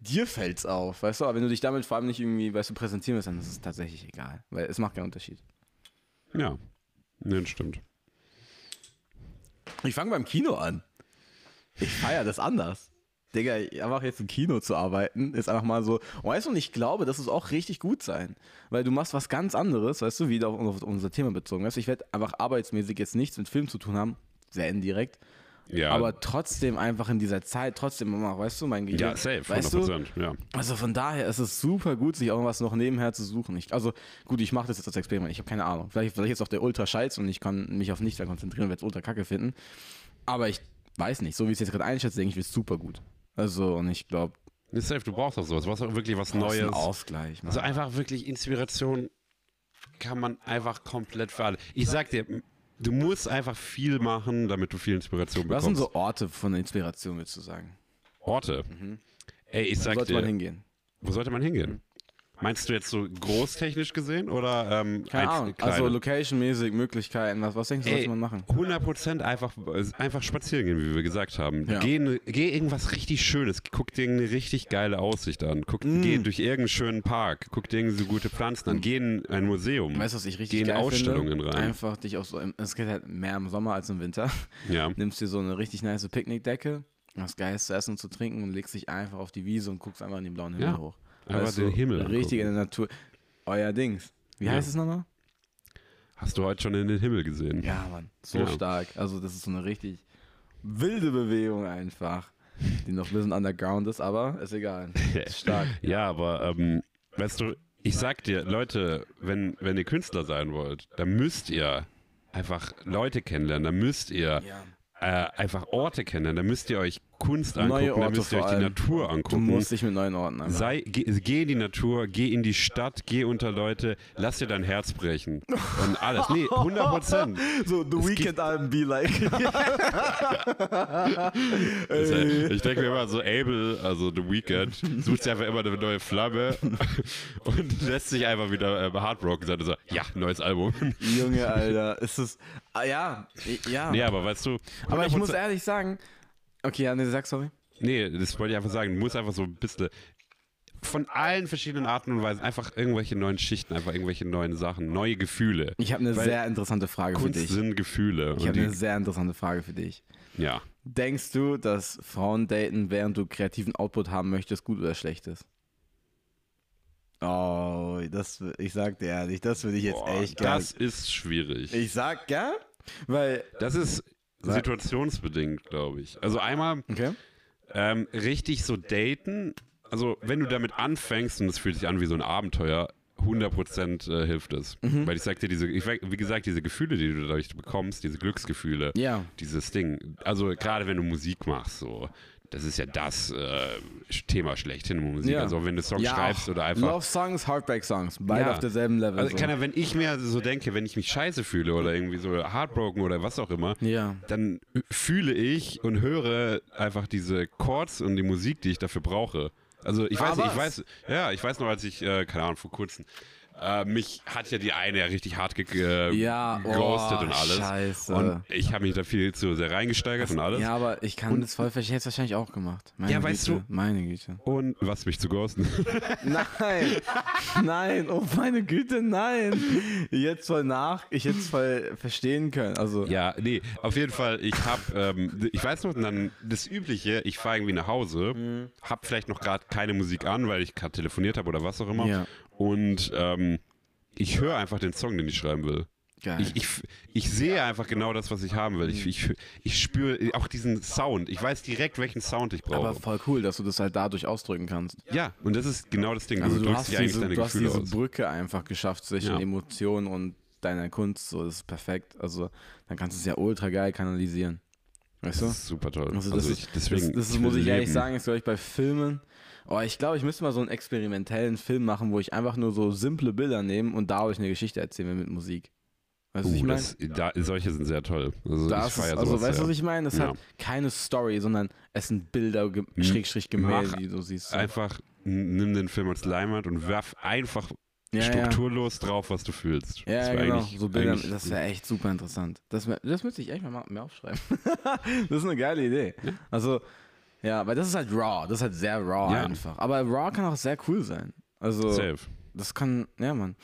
dir fällt's auf, weißt du, aber wenn du dich damit vor allem nicht irgendwie, weißt du, präsentieren willst, dann ist es tatsächlich egal, weil es macht keinen Unterschied. Ja, ne, das stimmt. Ich fange beim Kino an. Ich feiere das anders. Digga, einfach jetzt im Kino zu arbeiten, ist einfach mal so. Weißt du, und ich glaube, das ist auch richtig gut sein. Weil du machst was ganz anderes, weißt du, wieder auf, auf unser Thema bezogen. Weißt du, ich werde einfach arbeitsmäßig jetzt nichts mit Film zu tun haben, sehr indirekt. Ja, Aber trotzdem einfach in dieser Zeit, trotzdem immer, weißt du, mein Gehirn. ja safe, 100%. weißt du, ja. also von daher ist es super gut, sich auch was noch nebenher zu suchen. Ich, also gut, ich mache das jetzt als Experiment, ich habe keine Ahnung. Vielleicht, vielleicht ist auch der Ultra scheiße und ich kann mich auf nichts mehr konzentrieren und werde es ultra kacke finden. Aber ich weiß nicht, so wie ich es jetzt gerade einschätze, denke ich, wird es super gut. Also und ich glaube, safe, du brauchst auch sowas. Du brauchst auch wirklich was Neues. ein Ausgleich. Mann. Also einfach wirklich Inspiration kann man einfach komplett für alle. Ich sag dir, du musst einfach viel machen, damit du viel Inspiration was sind bekommst. so Orte von Inspiration, würdest du sagen? Orte. Ey, ich Wo sag sollte man dir, hingehen? wo sollte man hingehen? Meinst du jetzt so großtechnisch gesehen oder ähm, Keine Ahnung. kleine? Also Location-mäßig, Möglichkeiten, was, was denkst du, Ey, sollte man machen? 100% einfach, einfach spazieren gehen, wie wir gesagt haben. Ja. Geh, geh irgendwas richtig Schönes, guck dir eine richtig geile Aussicht an. Guck, Mm. Geh durch irgendeinen schönen Park, guck dir irgendwie so gute Pflanzen an. Geh in ein Museum. Weißt was ich richtig Geh in Ausstellungen finde? rein. Einfach dich auch so, es geht halt mehr im Sommer als im Winter. Ja. Nimmst dir so eine richtig nice Picknickdecke, was Geiles zu essen und zu trinken und legst dich einfach auf die Wiese und guckst einfach in den blauen Himmel Ja. hoch. Einfach Weißt den Himmel Richtig angucken. in der Natur. Euer Dings. Wie Ja. heißt es nochmal? Hast du heute schon in den Himmel gesehen? Ja, Mann. So Ja. stark. Also, das ist so eine richtig wilde Bewegung einfach. Die noch ein bisschen underground ist, aber ist egal. Ist stark. Ja, aber ähm, weißt du, ich sag dir, Leute, wenn, wenn ihr Künstler sein wollt, dann müsst ihr einfach Leute kennenlernen, dann müsst ihr Ja. äh, einfach Orte kennenlernen, dann müsst ihr euch Kunst Neue angucken, dann müsst ihr euch die. Natur Du angucken. musst dich mit neuen Orten einfach. Sei, geh, geh in die Natur, geh in die Stadt, geh unter Leute, lass dir dein Herz brechen. Und alles. Nee, 100 Prozent. So, The Weekend Album be like. Ich denke mir immer so, Abel, also The Weeknd, sucht sich einfach immer eine neue Flamme und lässt sich einfach wieder äh, heartbroken sein und so, ja, neues Album. Junge, Alter. Ist es. Ah, ja. Ja. Nee, aber weißt du, aber ich 100%, muss ehrlich sagen. Okay, ja, nee, sag sorry. Nee, das wollte ich einfach sagen, du musst einfach so ein bisschen von allen verschiedenen Arten und Weisen einfach irgendwelche neuen Schichten, einfach irgendwelche neuen Sachen, neue Gefühle. Ich habe eine Weil sehr interessante Frage für Kunst dich. sind Gefühle. Ich habe eine sehr interessante Frage für dich. ja. Denkst du, dass Frauen daten, während du kreativen Output haben möchtest, gut oder schlecht ist? Oh, das, ich sag dir ehrlich, das würde ich jetzt Boah, echt gern. das ist schwierig. Ich sag gern, weil. Das ist. Situationsbedingt, glaube ich. Also einmal Okay. ähm, richtig so daten. Also wenn du damit anfängst und es fühlt sich an wie so ein Abenteuer, 100% äh, hilft es. Mhm. Weil ich sag dir, diese, ich, wie gesagt, diese Gefühle, die du dadurch bekommst, diese Glücksgefühle, Ja. dieses Ding. Also gerade wenn du Musik machst, so, das ist ja das äh, Thema schlechthin in Musik. Ja. Also wenn du Songs ja, schreibst oder einfach Love Songs, Heartbreak Songs, beide Ja. auf derselben Level. Also, so. keiner, wenn ich mir so denke, wenn ich mich scheiße fühle oder irgendwie so heartbroken oder was auch immer, dann fühle ich und höre einfach diese Chords und die Musik, die ich dafür brauche. Also ich weiß, Aber nicht, ich weiß, ja, ich weiß noch, als ich, äh, keine Ahnung, vor kurzem, äh, mich hat ja die eine ja richtig hart ge Ja, oh, geghostet und alles. scheiße. Und ich habe mich da viel zu sehr reingesteigert und alles. Ja, aber ich kann das voll verstehen. Ich hätte es wahrscheinlich auch gemacht. Meine Ja, weißt Güte, Meine Güte. Und was mich zu ghosten. Nein, nein, oh meine Güte, nein. Jetzt voll nach, ich hätte es voll verstehen können. Also, Ja, nee, auf jeden Fall, ich hab, ähm, ich weiß noch, dann das Übliche, ich fahre irgendwie nach Hause, Mhm. hab vielleicht noch gerade keine Musik an, weil ich gerade telefoniert habe oder was auch immer. Ja. Und ähm, ich höre einfach den Song, den ich schreiben will. geil. Ich, ich, ich sehe einfach genau das, was ich haben will. Mhm. Ich, ich, ich spüre auch diesen Sound. Ich weiß direkt, welchen Sound ich aber brauche. voll cool, dass du das halt dadurch ausdrücken kannst. Ja, und das ist genau das Ding. Also du du hast diese, du hast diese. Brücke einfach geschafft zwischen Ja. Emotionen und deiner Kunst. So, das ist perfekt. Also dann kannst du es ja ultra geil kanalisieren. Weißt du? Das ist super toll. Also Also, das ich, ist, deswegen, das, das ich muss ich ehrlich leben. sagen, ist glaube ich bei Filmen. Oh, ich glaube, ich müsste mal so einen experimentellen Film machen, wo ich einfach nur so simple Bilder nehme und dadurch eine Geschichte erzähle mit Musik. Weißt du, Uh, ich meine? das, da, solche sind sehr toll. Also Da ich also sowas weißt du, sehr. was ich meine? Das Ja. hat keine Story, sondern es sind Bilder, ge M- Schrägstrich Gemälde, mach die du siehst. einfach n- nimm den Film als Leinwand und werf einfach ja, ja. strukturlos drauf, was du fühlst. Ja, Das ja genau. So Bilder, das wäre echt super interessant. Das, das müsste ich echt mal mehr aufschreiben. das ist eine geile Idee. Also, Ja, weil das ist halt raw. Das ist halt sehr raw Ja. einfach. Aber raw kann auch sehr cool sein. Also, Safe. das kann, ja, Mann.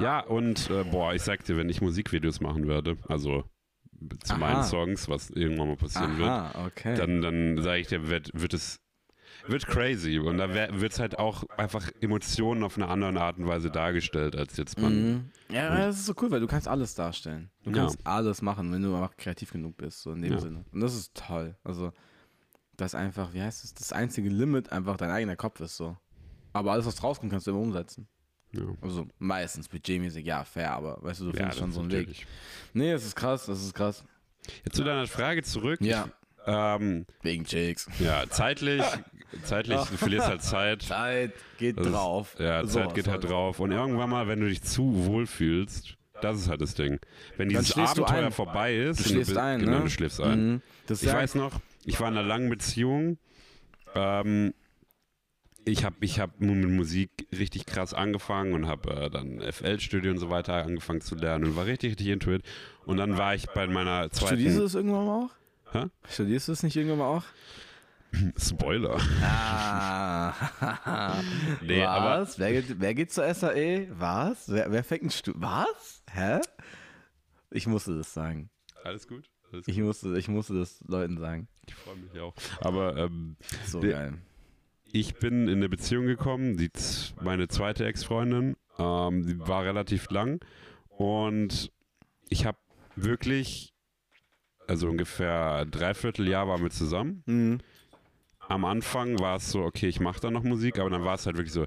Ja, und äh, boah, ich sag dir, wenn ich Musikvideos machen würde, also zu meinen Aha. Songs, was irgendwann mal passieren wird, Aha, okay. dann, dann sage ich dir, wird, wird es wird crazy und da wird es halt auch einfach Emotionen auf eine andere Art und Weise dargestellt, als jetzt man. Mhm. Ja, das ist so cool, weil du kannst alles darstellen. Du Ja. kannst alles machen, wenn du einfach kreativ genug bist, so in dem Ja. Sinne. Und das ist toll. Also, das ist einfach, wie heißt es, das einzige Limit einfach dein eigener Kopf ist so. Aber alles, was rauskommt, kannst du immer umsetzen. Ja, Also meistens budgetmäßig, ja, fair, aber weißt du, du ja findest schon das so einen natürlich. Weg. Nee, das ist krass, das ist krass. Jetzt zu deiner Frage zurück. Ja. Ähm, Wegen Jakes. ja, zeitlich, zeitlich, du verlierst halt Zeit. Zeit geht ist- drauf. Ja, Sowas Zeit geht halt drauf. Und irgendwann mal, wenn du dich zu wohl fühlst, das ist halt das Ding. Wenn dieses du Abenteuer vorbei ist, Du schläfst bist- ein, genau, ne? du schläfst ein. Mhm. Ich weiß noch, ich war in einer langen Beziehung. Ähm, ich habe ich hab mit Musik richtig krass angefangen und habe äh, dann FL-Studio und so weiter angefangen zu lernen und war richtig, richtig into it. Und dann war ich bei meiner zweiten... Studierst du das irgendwann mal auch? Hä? Studierst du das nicht irgendwann mal auch? Spoiler. Ah. Nee, Was? aber- Wer geht, wer geht zur SAE? Was? Wer, wer fängt ein Stu Was? Hä? Ich musste das sagen. Alles gut? Ich musste, ich musste das Leuten sagen. Ich freue mich auch. Aber ähm, So geil. ich bin in eine Beziehung gekommen, die, meine zweite Ex-Freundin, ähm, die war relativ lang und ich habe wirklich, also ungefähr ein Dreivierteljahr waren wir zusammen. Mhm. Am Anfang war es so, okay, ich mache da noch Musik, aber dann war es halt wirklich so,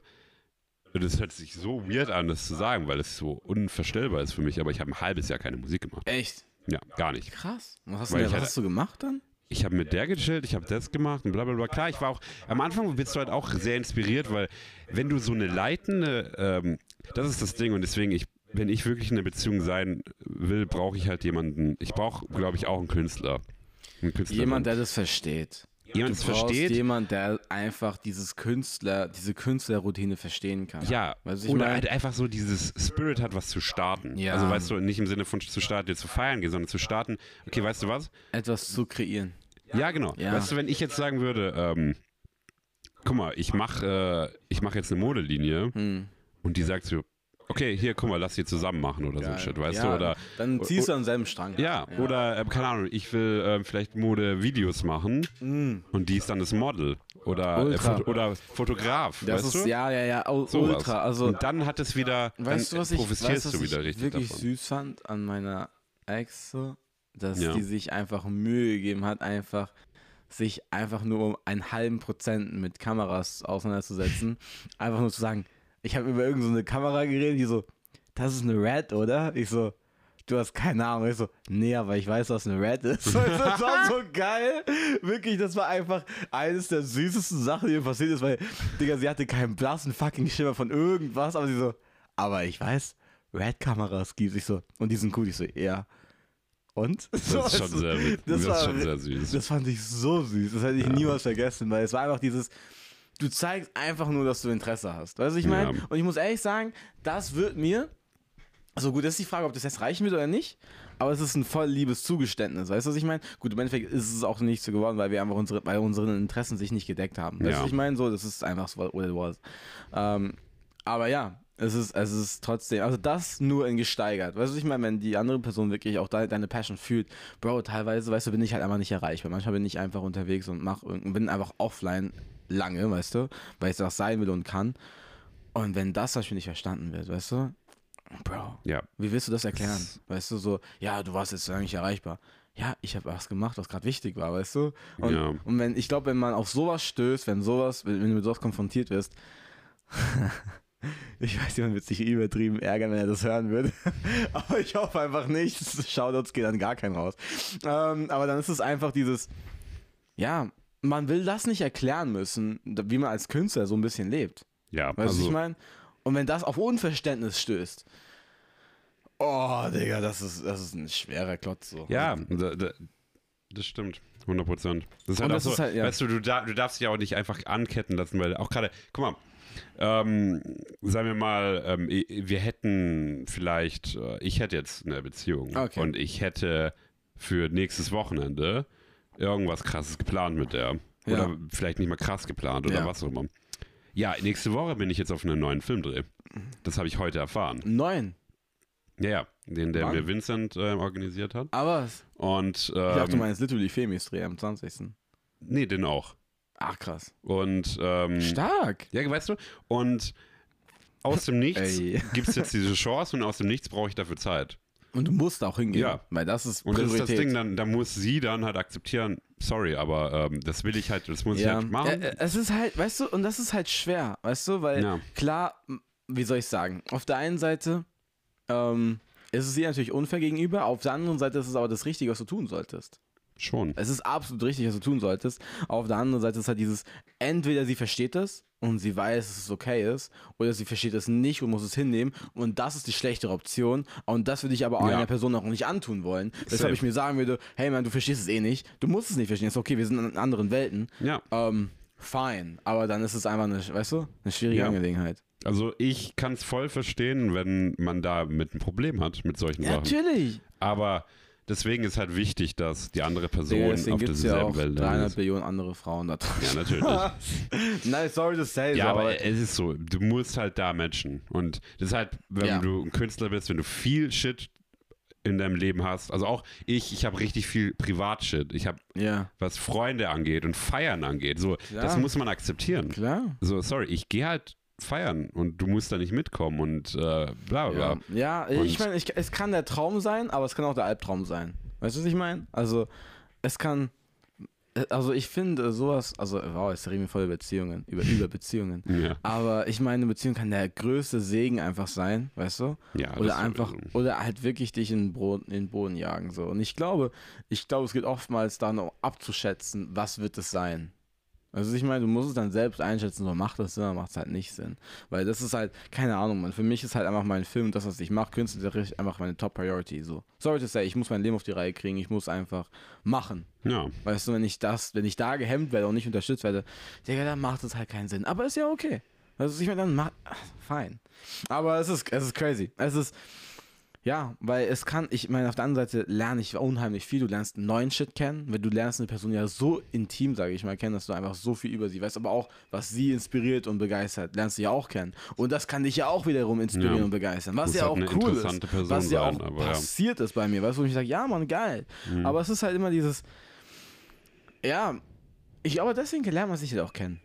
das hört sich so weird an, das zu sagen, weil es so unvorstellbar ist für mich, aber ich habe ein halbes Jahr keine Musik gemacht. Echt? Ja, gar nicht. Krass. Was hast, du Weil ich was hast du gemacht dann? ich habe mit der gechillt, ich habe das gemacht und bla bla bla. Klar, ich war auch, am Anfang bist du halt auch sehr inspiriert, weil wenn du so eine leitende, ähm, das ist das Ding und deswegen, ich, wenn ich wirklich in einer Beziehung sein will, brauche ich halt jemanden, ich brauche, glaube ich, auch einen Künstler. Einen Künstler Jemand, der das versteht. Jemand du versteht. jemand, der einfach dieses Künstler, diese Künstlerroutine verstehen kann. Ja, Weißt du, ich oder mein- halt einfach so dieses Spirit hat, was zu starten. Ja. Also weißt du, nicht im Sinne von zu starten, jetzt zu feiern gehen, sondern zu starten, okay, weißt du was? Etwas zu kreieren. Ja, genau. Ja. Weißt du, wenn ich jetzt sagen würde, ähm, guck mal, ich mache äh, ich mach jetzt eine Modelinie Hm. und die sagt so, okay, hier, guck mal, lass die zusammen machen oder so ein Shit, weißt ja, du? Oder, dann ziehst du am selben Strang. ja, oder, äh, keine Ahnung, ich will äh, vielleicht Mode-Videos machen Mm. und die ist dann das Model oder, äh. Foto oder Fotograf, Das weißt ist, du? ja, ja, ja, Sowas. ultra. Also, und dann hat es wieder, weißt du, was ich, profitierst weißt, was du wieder ich richtig wirklich davon. süß fand an meiner Ex so? Dass Ja. die sich einfach Mühe gegeben hat, einfach sich einfach nur um einen halben Prozent mit Kameras auseinanderzusetzen. einfach nur zu sagen, ich habe über irgendeine so eine Kamera geredet, die so, das ist eine Red, oder? Ich so, du hast keine Ahnung. Ich so, nee, aber ich weiß, was eine Red ist. das war so geil. Wirklich, das war einfach eines der süßesten Sachen, die mir passiert ist, weil, Digga, sie hatte keinen blassen fucking Schimmer von irgendwas, aber sie so, aber ich weiß, Red-Kameras gibt Ich so, und die sind cool. Ich so, ja. Und? Das ist schon sehr, das ist schon sehr süß. Das fand ich so süß. Das hätte ich niemals vergessen, weil es war einfach dieses, du zeigst einfach nur, dass du Interesse hast. Weißt du, ich meine? Ja. Und ich muss ehrlich sagen, das wird mir, also gut, das ist die Frage, ob das jetzt reichen wird oder nicht, aber es ist ein voll liebes Zugeständnis. Weißt du, was ich meine? Gut, im Endeffekt ist es auch nicht so geworden, weil wir einfach unsere, weil unsere Interessen sich nicht gedeckt haben. Weißt du, Ja. was ich meine? So, das ist einfach so, what it was. Ähm, aber ja, es ist, es ist trotzdem, also das nur in gesteigert. Weißt du, ich meine, wenn die andere Person wirklich auch de deine Passion fühlt, Bro, teilweise, weißt du, bin ich halt einfach nicht erreichbar. Manchmal bin ich einfach unterwegs und mach irgend- bin einfach offline lange, weißt du, weil ich das sein will und kann. Und wenn das zum Beispiel nicht verstanden wird, weißt du, Bro, Ja, wie willst du das erklären? Weißt du, so, ja, du warst jetzt lange nicht erreichbar. Ja, ich habe was gemacht, was gerade wichtig war, weißt du? Und, Ja. und wenn, ich glaube, wenn man auf sowas stößt, wenn sowas, wenn, wenn du mit sowas konfrontiert wirst, ich weiß, jemand wird sich übertrieben ärgern, wenn er das hören würde. aber ich hoffe einfach nicht. Shoutouts geht an gar keinen raus. Ähm, aber dann ist es einfach dieses, ja, man will das nicht erklären müssen, wie man als Künstler so ein bisschen lebt. ja. Weißt du, also, was ich meine? Und wenn das auf Unverständnis stößt, oh, Digga, das ist, das ist ein schwerer Klotz. So. Ja, da, da, das stimmt. 100 Prozent. Das ist halt das so, ist halt, ja. weißt du, du darfst dich auch nicht einfach anketten lassen, weil auch gerade, guck mal, ähm, sagen wir mal, ähm, wir hätten vielleicht, äh, ich hätte jetzt eine Beziehung Okay. und ich hätte für nächstes Wochenende irgendwas krasses geplant mit der. Ja. Oder vielleicht nicht mal krass geplant oder Ja. was auch immer. Ja, nächste Woche bin ich jetzt auf einen neuen Filmdreh. Das habe ich heute erfahren. Neun. Ja, ja, den der Wann? mir Vincent äh, organisiert hat. Aber was? Und Ich dachte, du ähm, meinst literally Femis Dreh am 20. nee, den auch. Ach, krass. Und ähm, Stark. ja, weißt du, und aus dem Nichts gibt es jetzt diese Chance und aus dem Nichts brauche ich dafür Zeit. Und du musst auch hingehen. Ja. Weil das ist Und das ist Priorität. das Ding, dann, da muss sie dann halt akzeptieren, sorry, aber ähm, das will ich halt, das muss ich ja. halt machen. Ä- ä- Es ist halt, weißt du, und das ist halt schwer, weißt du, weil Ja. klar, wie soll ich sagen, auf der einen Seite ähm, ist es ihr natürlich unfair gegenüber, auf der anderen Seite ist es aber das Richtige, was du tun solltest. Schon. Es ist absolut richtig, was du tun solltest. Auf der anderen Seite ist halt dieses, entweder sie versteht es und sie weiß, dass es okay ist, oder sie versteht es nicht und muss es hinnehmen. Und das ist die schlechtere Option. Und das würde ich aber auch Ja. einer Person auch nicht antun wollen. Safe. Weshalb ich mir sagen würde, hey man, du verstehst es eh nicht. Du musst es nicht verstehen. Ist okay, wir sind in anderen Welten. Ja. Ähm, fine. Aber dann ist es einfach eine, weißt du, eine schwierige Ja. Angelegenheit. Also ich kann es voll verstehen, wenn man da mit ein Problem hat mit solchen Sachen. natürlich. Aber deswegen ist halt wichtig, dass die andere Person Digga, deswegen auf derselben ja auch Welle 300 ist. Billionen andere Frauen da drin. Ja, natürlich. Nein, sorry to say. ja, so, aber es ist so, du musst halt da matchen. Und deshalb, wenn Ja. du ein Künstler bist, wenn du viel Shit in deinem Leben hast, also auch ich, ich habe richtig viel Privatshit. Ich habe, ja, was Freunde angeht und Feiern angeht, so, Klar. das muss man akzeptieren. klar. So, sorry, ich gehe halt feiern und du musst da nicht mitkommen und äh, bla bla. Ja, ja ich meine, es kann der Traum sein, aber es kann auch der Albtraum sein. Weißt du, was ich meine? Also, es kann. Also, ich finde sowas. Also, wow, jetzt reden wir voll über Beziehungen. Über, über Beziehungen. Ja, Aber ich meine, eine Beziehung kann der größte Segen einfach sein, weißt du? ja Oder einfach, oder halt wirklich dich in den, Boden, in den Boden jagen. So. Und ich glaube, ich glaube, es geht oftmals dann um abzuschätzen, was wird es sein. Also ich meine, du musst es dann selbst einschätzen, so macht das Sinn oder macht es halt nicht Sinn. Weil das ist halt, keine Ahnung, man. Für mich ist halt einfach mein Film und das, was ich mache, künstlerisch einfach meine Top Priority. So. Sorry to say, ich muss mein Leben auf die Reihe kriegen, ich muss einfach machen. Ja, Weißt du, wenn ich das, wenn ich da gehemmt werde und nicht unterstützt werde, Digga, dann macht es halt keinen Sinn. Aber ist ja okay. Also ich meine, dann macht, fein. Aber es ist, es ist crazy. Es ist, ja, weil es kann, ich meine, auf der anderen Seite lerne ich unheimlich viel. Du lernst neuen Shit kennen, weil du lernst eine Person ja so intim, sage ich mal, kennen, dass du einfach so viel über sie weißt, aber auch, was sie inspiriert und begeistert, lernst du ja auch kennen. Und das kann dich ja auch wiederum inspirieren Ja. und begeistern, was ja halt auch cool ist. Person was ja sein, auch aber ja. passiert ist bei mir, weißt du, wo ich sage, ja, Mann, geil. Mhm. Aber es ist halt immer dieses, ja, ich glaube, deswegen lernt man sich halt auch kennen.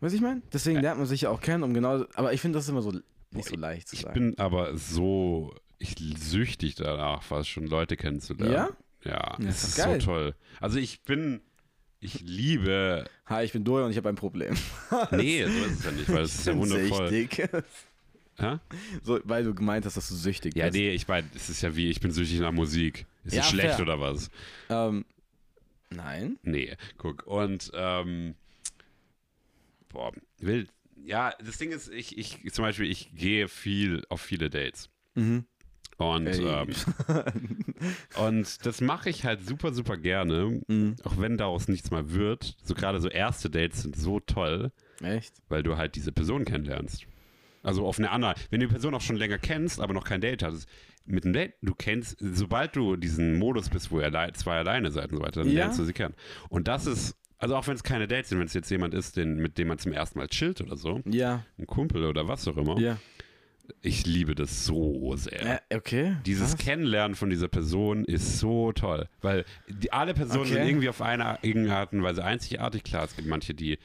Weißt du, ich meine? Deswegen lernt man sich ja auch kennen, um genau, aber ich finde das immer so nicht so leicht zu ich sagen. bin aber so ich süchtig danach, fast schon Leute kennenzulernen. Ja? Ja, Ja, es ist geil. so toll. Also ich bin, ich liebe, Hi, ich bin Dorian und ich habe ein Problem. nee, so ist es ja nicht, weil es ist ja wundervoll. Süchtig. Hä? So, weil du gemeint hast, dass du süchtig Ja, bist. nee, ich meine, es ist ja wie, ich bin süchtig nach Musik. Ist Ja, das schlecht fair. oder was? Ähm, nein. Nee, guck. Und, ähm, boah, will, ja, das Ding ist, ich, ich, zum Beispiel, ich gehe viel auf viele Dates. Mhm. Und, Ey. ähm, und das mache ich halt super, super gerne, Mhm. auch wenn daraus nichts mal wird. So gerade so erste Dates sind so toll, Echt? weil du halt diese Person kennenlernst. Also auf eine andere, wenn du die Person auch schon länger kennst, aber noch kein Date hattest, mit einem Date, du kennst, sobald du diesen Modus bist, wo ihr alle- zwei alleine seid und so weiter, dann Ja. lernst du sie kennen. Und das ist, also auch wenn es keine Dates sind, wenn es jetzt jemand ist, den, mit dem man zum ersten Mal chillt oder so, Ja. ein Kumpel oder was auch immer, Ja. Ich liebe das so sehr. Äh, okay. Dieses Krass. Kennenlernen von dieser Person ist so toll, weil die, alle Personen Okay. sind irgendwie auf eine irgendeine Art und Weise einzigartig. Klar, es gibt manche, die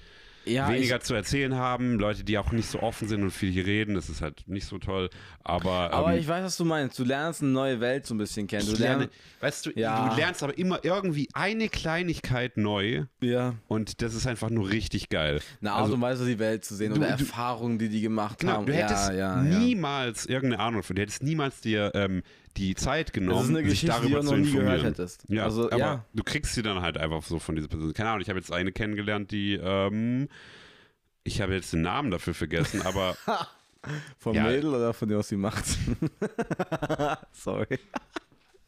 ja, weniger zu erzählen haben, Leute, die auch nicht so offen sind und viel hier reden, das ist halt nicht so toll. Aber, Ich, aber ähm, ich weiß, was du meinst. Du lernst eine neue Welt so ein bisschen kennen. Du lerne, lernst. weißt du, Ja. du lernst aber immer irgendwie eine Kleinigkeit neu Ja. und das ist einfach nur richtig geil. Eine Art Also- und Weise, die Welt zu sehen Du- oder du- Erfahrungen, die die gemacht Genau, haben. du hättest ja. niemals irgendeine Ahnung von, du hättest niemals dir ähm, die Zeit genommen, Das ist eine sich Geschichte, die darüber du zu noch nie informieren. gehört hättest. Ja, Also, aber ja. du kriegst sie dann halt einfach so von dieser Person. Keine Ahnung, ich habe jetzt eine kennengelernt, die, ähm, ich habe jetzt den Namen dafür vergessen, aber Vom Ja. Mädel oder von dem, was sie macht? Sorry.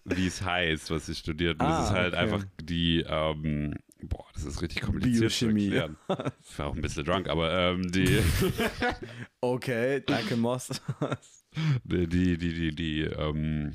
wie es heißt, was sie studiert. Und Ah, das ist halt okay. einfach die, ähm, boah, das ist richtig kompliziert Biochemie. zu erklären. Ich war auch ein bisschen drunk, aber ähm, die, Okay, danke, Moss. Die, die, die, die, ähm,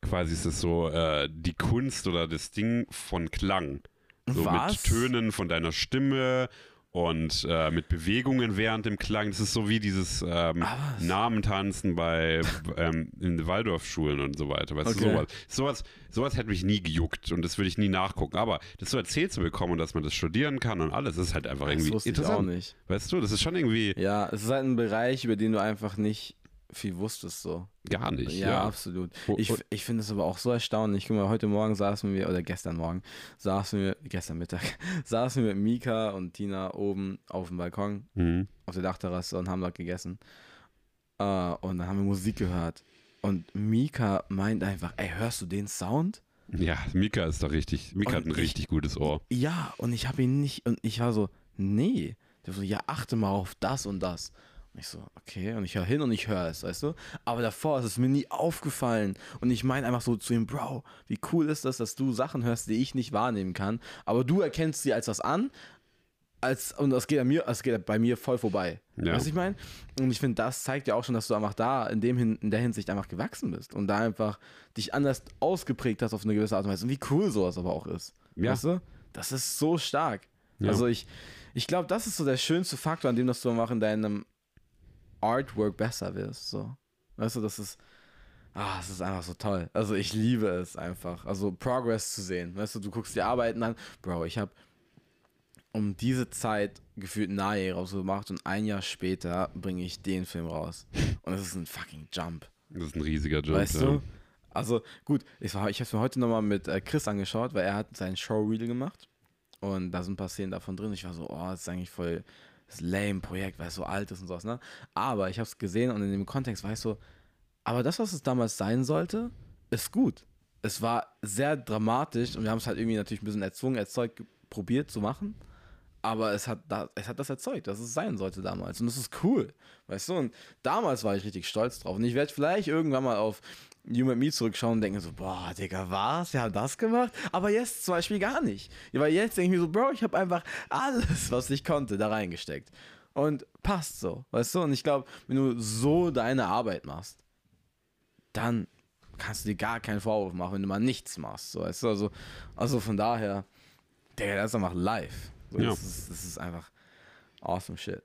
quasi ist es so, äh, die Kunst oder das Ding von Klang. So Was? mit Tönen von deiner Stimme und äh, mit Bewegungen während dem Klang. Das ist so wie dieses ähm, Ah? Namentanzen bei ähm, in den Waldorfschulen und so weiter. Weißt du, Okay. sowas. sowas. Sowas hätte mich nie gejuckt und das würde ich nie nachgucken. Aber das so erzählt zu bekommen und dass man das studieren kann und alles, ist halt einfach Das irgendwie wusste ich auch interessant. nicht. Weißt du, das ist schon irgendwie Ja, es ist halt ein Bereich, über den du einfach nicht viel wusstest so. gar nicht. Ja, Ja, absolut. Ich, ich finde es aber auch so erstaunlich. Guck mal, heute Morgen saßen wir, oder gestern Morgen, saßen wir, gestern Mittag, saßen wir mit Mika und Tina oben auf dem Balkon, Mhm. auf der Dachterrasse und haben dort gegessen. Äh, und dann haben wir Musik gehört. Und Mika meint einfach, ey, hörst du den Sound? ja Mika ist da richtig. Mika Und hat ein ich- richtig gutes Ohr. Ja, und ich habe ihn nicht, und ich war so, nee. Der so, ja, achte mal auf das und das. Ich so, okay, und ich höre hin und ich höre es, weißt du? Aber davor ist es mir nie aufgefallen. Und ich meine einfach so zu ihm, Bro, wie cool ist das, dass du Sachen hörst, die ich nicht wahrnehmen kann. Aber du erkennst sie als was an. Als, und das geht, an mir, das geht bei mir voll vorbei. Ja. Weißt du, was ich meine? Und ich finde, das zeigt ja auch schon, dass du einfach da in, dem in der Hinsicht einfach gewachsen bist und da einfach dich anders ausgeprägt hast auf eine gewisse Art und Weise. Und wie cool sowas aber auch ist. Ja. Weißt du? Das ist so stark. Ja. Also ich, ich glaube, das ist so der schönste Faktor, an dem, dass du einfach in deinem Artwork besser wirst. So. Weißt du, das ist. Ah, es ist einfach so toll. Also ich liebe es einfach. Also Progress zu sehen. Weißt du, du guckst die Arbeiten an. Bro, ich habe um diese Zeit gefühlt nahe rausgemacht und ein Jahr später bringe ich den Film raus. Und es ist ein fucking Jump. Das ist ein riesiger Job. Weißt ja. du? Also gut, ich, ich habe es mir heute nochmal mit äh, Chris angeschaut, weil er hat seinen Showreel gemacht und da sind ein paar Szenen davon drin. Ich war so, oh, das ist eigentlich voll das lame Projekt, weil es so alt ist und sowas, ne? Aber ich habe es gesehen und in dem Kontext war ich so, aber das, was es damals sein sollte, ist gut. Es war sehr dramatisch und wir haben es halt irgendwie natürlich ein bisschen erzwungen, erzeugt, probiert zu machen. Aber es hat, da, es hat das erzeugt, dass es sein sollte damals. Und das ist cool. Weißt du? Und damals war ich richtig stolz drauf. Und ich werde vielleicht irgendwann mal auf You and Me zurückschauen und denken so, boah, Digga, was? Wir haben das gemacht? Aber jetzt zum Beispiel gar nicht. Weil jetzt denke ich mir so, Bro, ich habe einfach alles, was ich konnte, da reingesteckt. Und passt so, weißt du? Und ich glaube, wenn du so deine Arbeit machst, dann kannst du dir gar keinen Vorwurf machen, wenn du mal nichts machst. So, weißt du? also, also von daher, Digga, das ist einfach live. So, Ja. das, ist, das ist einfach awesome shit.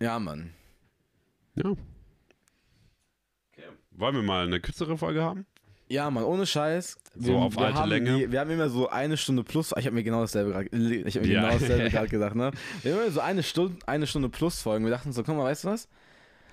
Ja, Mann. Ja. Wollen wir mal eine kürzere Folge haben? Ja, Mann, ohne Scheiß. So auf alte haben Länge. Die, wir haben immer so eine Stunde plus. Ich habe mir genau dasselbe gerade Ja. genau dasselbe gerade gedacht, ne? Wir haben immer so eine Stunde, eine Stunde plus Folgen. Wir dachten so, guck mal, weißt du was?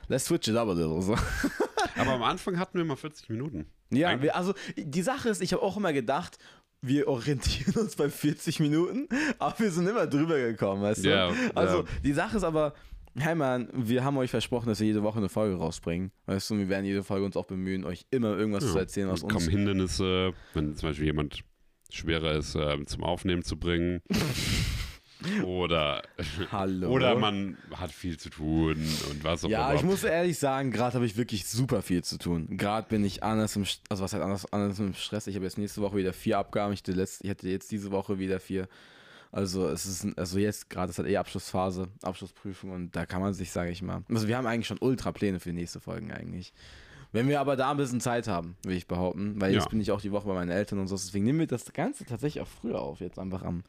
Let's switch it up a little. So. Aber am Anfang hatten wir mal 40 Minuten. Ja, wir, also die Sache ist, ich habe auch immer gedacht, wir orientieren uns bei 40 Minuten, aber wir sind immer drüber gekommen, weißt du? Ja, also ja. die Sache ist aber, hey man, wir haben euch versprochen, dass wir jede Woche eine Folge rausbringen, weißt du? Und wir werden jede Folge uns auch bemühen, euch immer irgendwas zu erzählen, was Es kommen uns Hindernisse, wenn zum Beispiel jemand schwerer ist, ähm, zum Aufnehmen zu bringen. oder, Hallo. oder man hat viel zu tun und was auch Ja, immer. ich muss ehrlich sagen, gerade habe ich wirklich super viel zu tun. Gerade bin ich anders im, also was heißt anders, anders im Stress. Ich habe jetzt nächste Woche wieder vier Abgaben. Ich hatte, letzt, ich hatte jetzt diese Woche wieder vier. Also es ist, also jetzt gerade ist halt eh Abschlussphase, Abschlussprüfung und da kann man sich, sage ich mal, also wir haben eigentlich schon ultra Pläne für die nächste Folgen eigentlich. Wenn wir aber da ein bisschen Zeit haben, will ich behaupten, weil jetzt Ja. bin ich auch die Woche bei meinen Eltern und so, deswegen nehmen wir das Ganze tatsächlich auch früher auf, jetzt einfach am,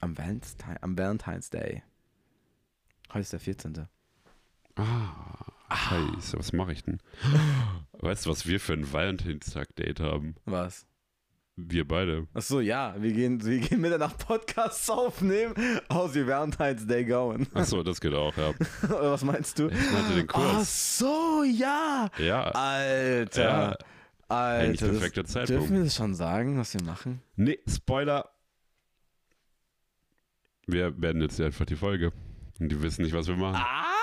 am, Valentine, am Valentine's Day. Heute ist der 14. Ah, scheiße, was mache ich denn? Weißt du, was wir für ein Valentinstag-Date haben? Was? Wir beide. Ach so, ja, wir gehen, wir gehen Mitternacht Podcasts aufnehmen, aus wie Valentine's Day going. Achso, das geht auch, ja. Oder was meinst du? Ich meinte den Ach Kurs. so, ja. Ja, Alter. Ja. Alter. eigentlich das- perfekter Zeitpunkt. Dürfen wir das schon sagen, was wir machen? Nee, Spoiler. Wir werden jetzt einfach die Folge. Und die wissen nicht, was wir machen. Ah!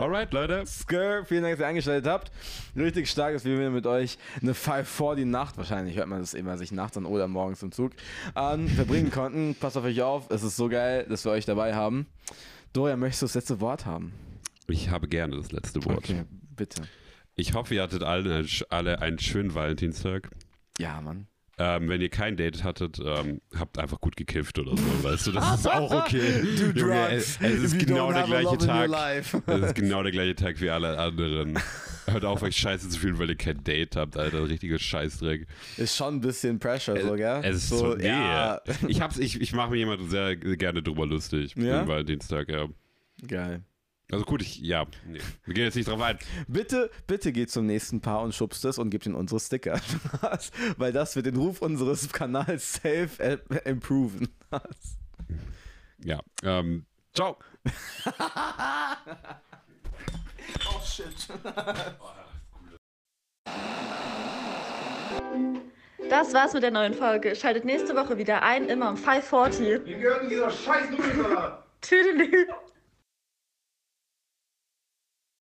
Alright, Leute. Skr, vielen Dank, dass ihr eingeschaltet habt. Richtig stark, dass wir wieder mit euch eine 5 vor die Nacht, wahrscheinlich hört man das immer sich nachts an oder morgens im Zug, ähm, verbringen konnten. Passt auf euch auf, es ist so geil, dass wir euch dabei haben. Dorian, möchtest du das letzte Wort haben? Ich habe gerne das letzte Wort. Okay, bitte. Ich hoffe, ihr hattet alle, alle einen schönen Valentinstag. Ja, Mann. Ähm, wenn ihr kein Date hattet, ähm, habt einfach gut gekifft oder so, weißt du, das ist auch okay. Do Junge, es, es ist genau der gleiche Tag. Es ist genau der gleiche Tag wie alle anderen. Hört auf, euch scheiße zu fühlen, weil ihr kein Date habt, Alter. Richtiges Scheißdreck. Ist schon ein bisschen Pressure, so, gell? Es ist so, nee. ja. Ich, hab's, ich, ich mache mir jemanden sehr gerne drüber lustig. Ja? Ja? Valentinstag, ja. Geil. Also gut, ich, ja, nee. Wir gehen jetzt nicht drauf ein. Bitte, bitte geht zum nächsten Paar und schubst es und gebt ihm unsere Sticker. Weil das wird den Ruf unseres Kanals safe äh, improven. Ja. Ähm, ciao. oh shit. Das war's mit der neuen Folge. Schaltet nächste Woche wieder ein, immer um 5.40 Wir gehören dieser scheiß Nudelsalat. Tüdelü.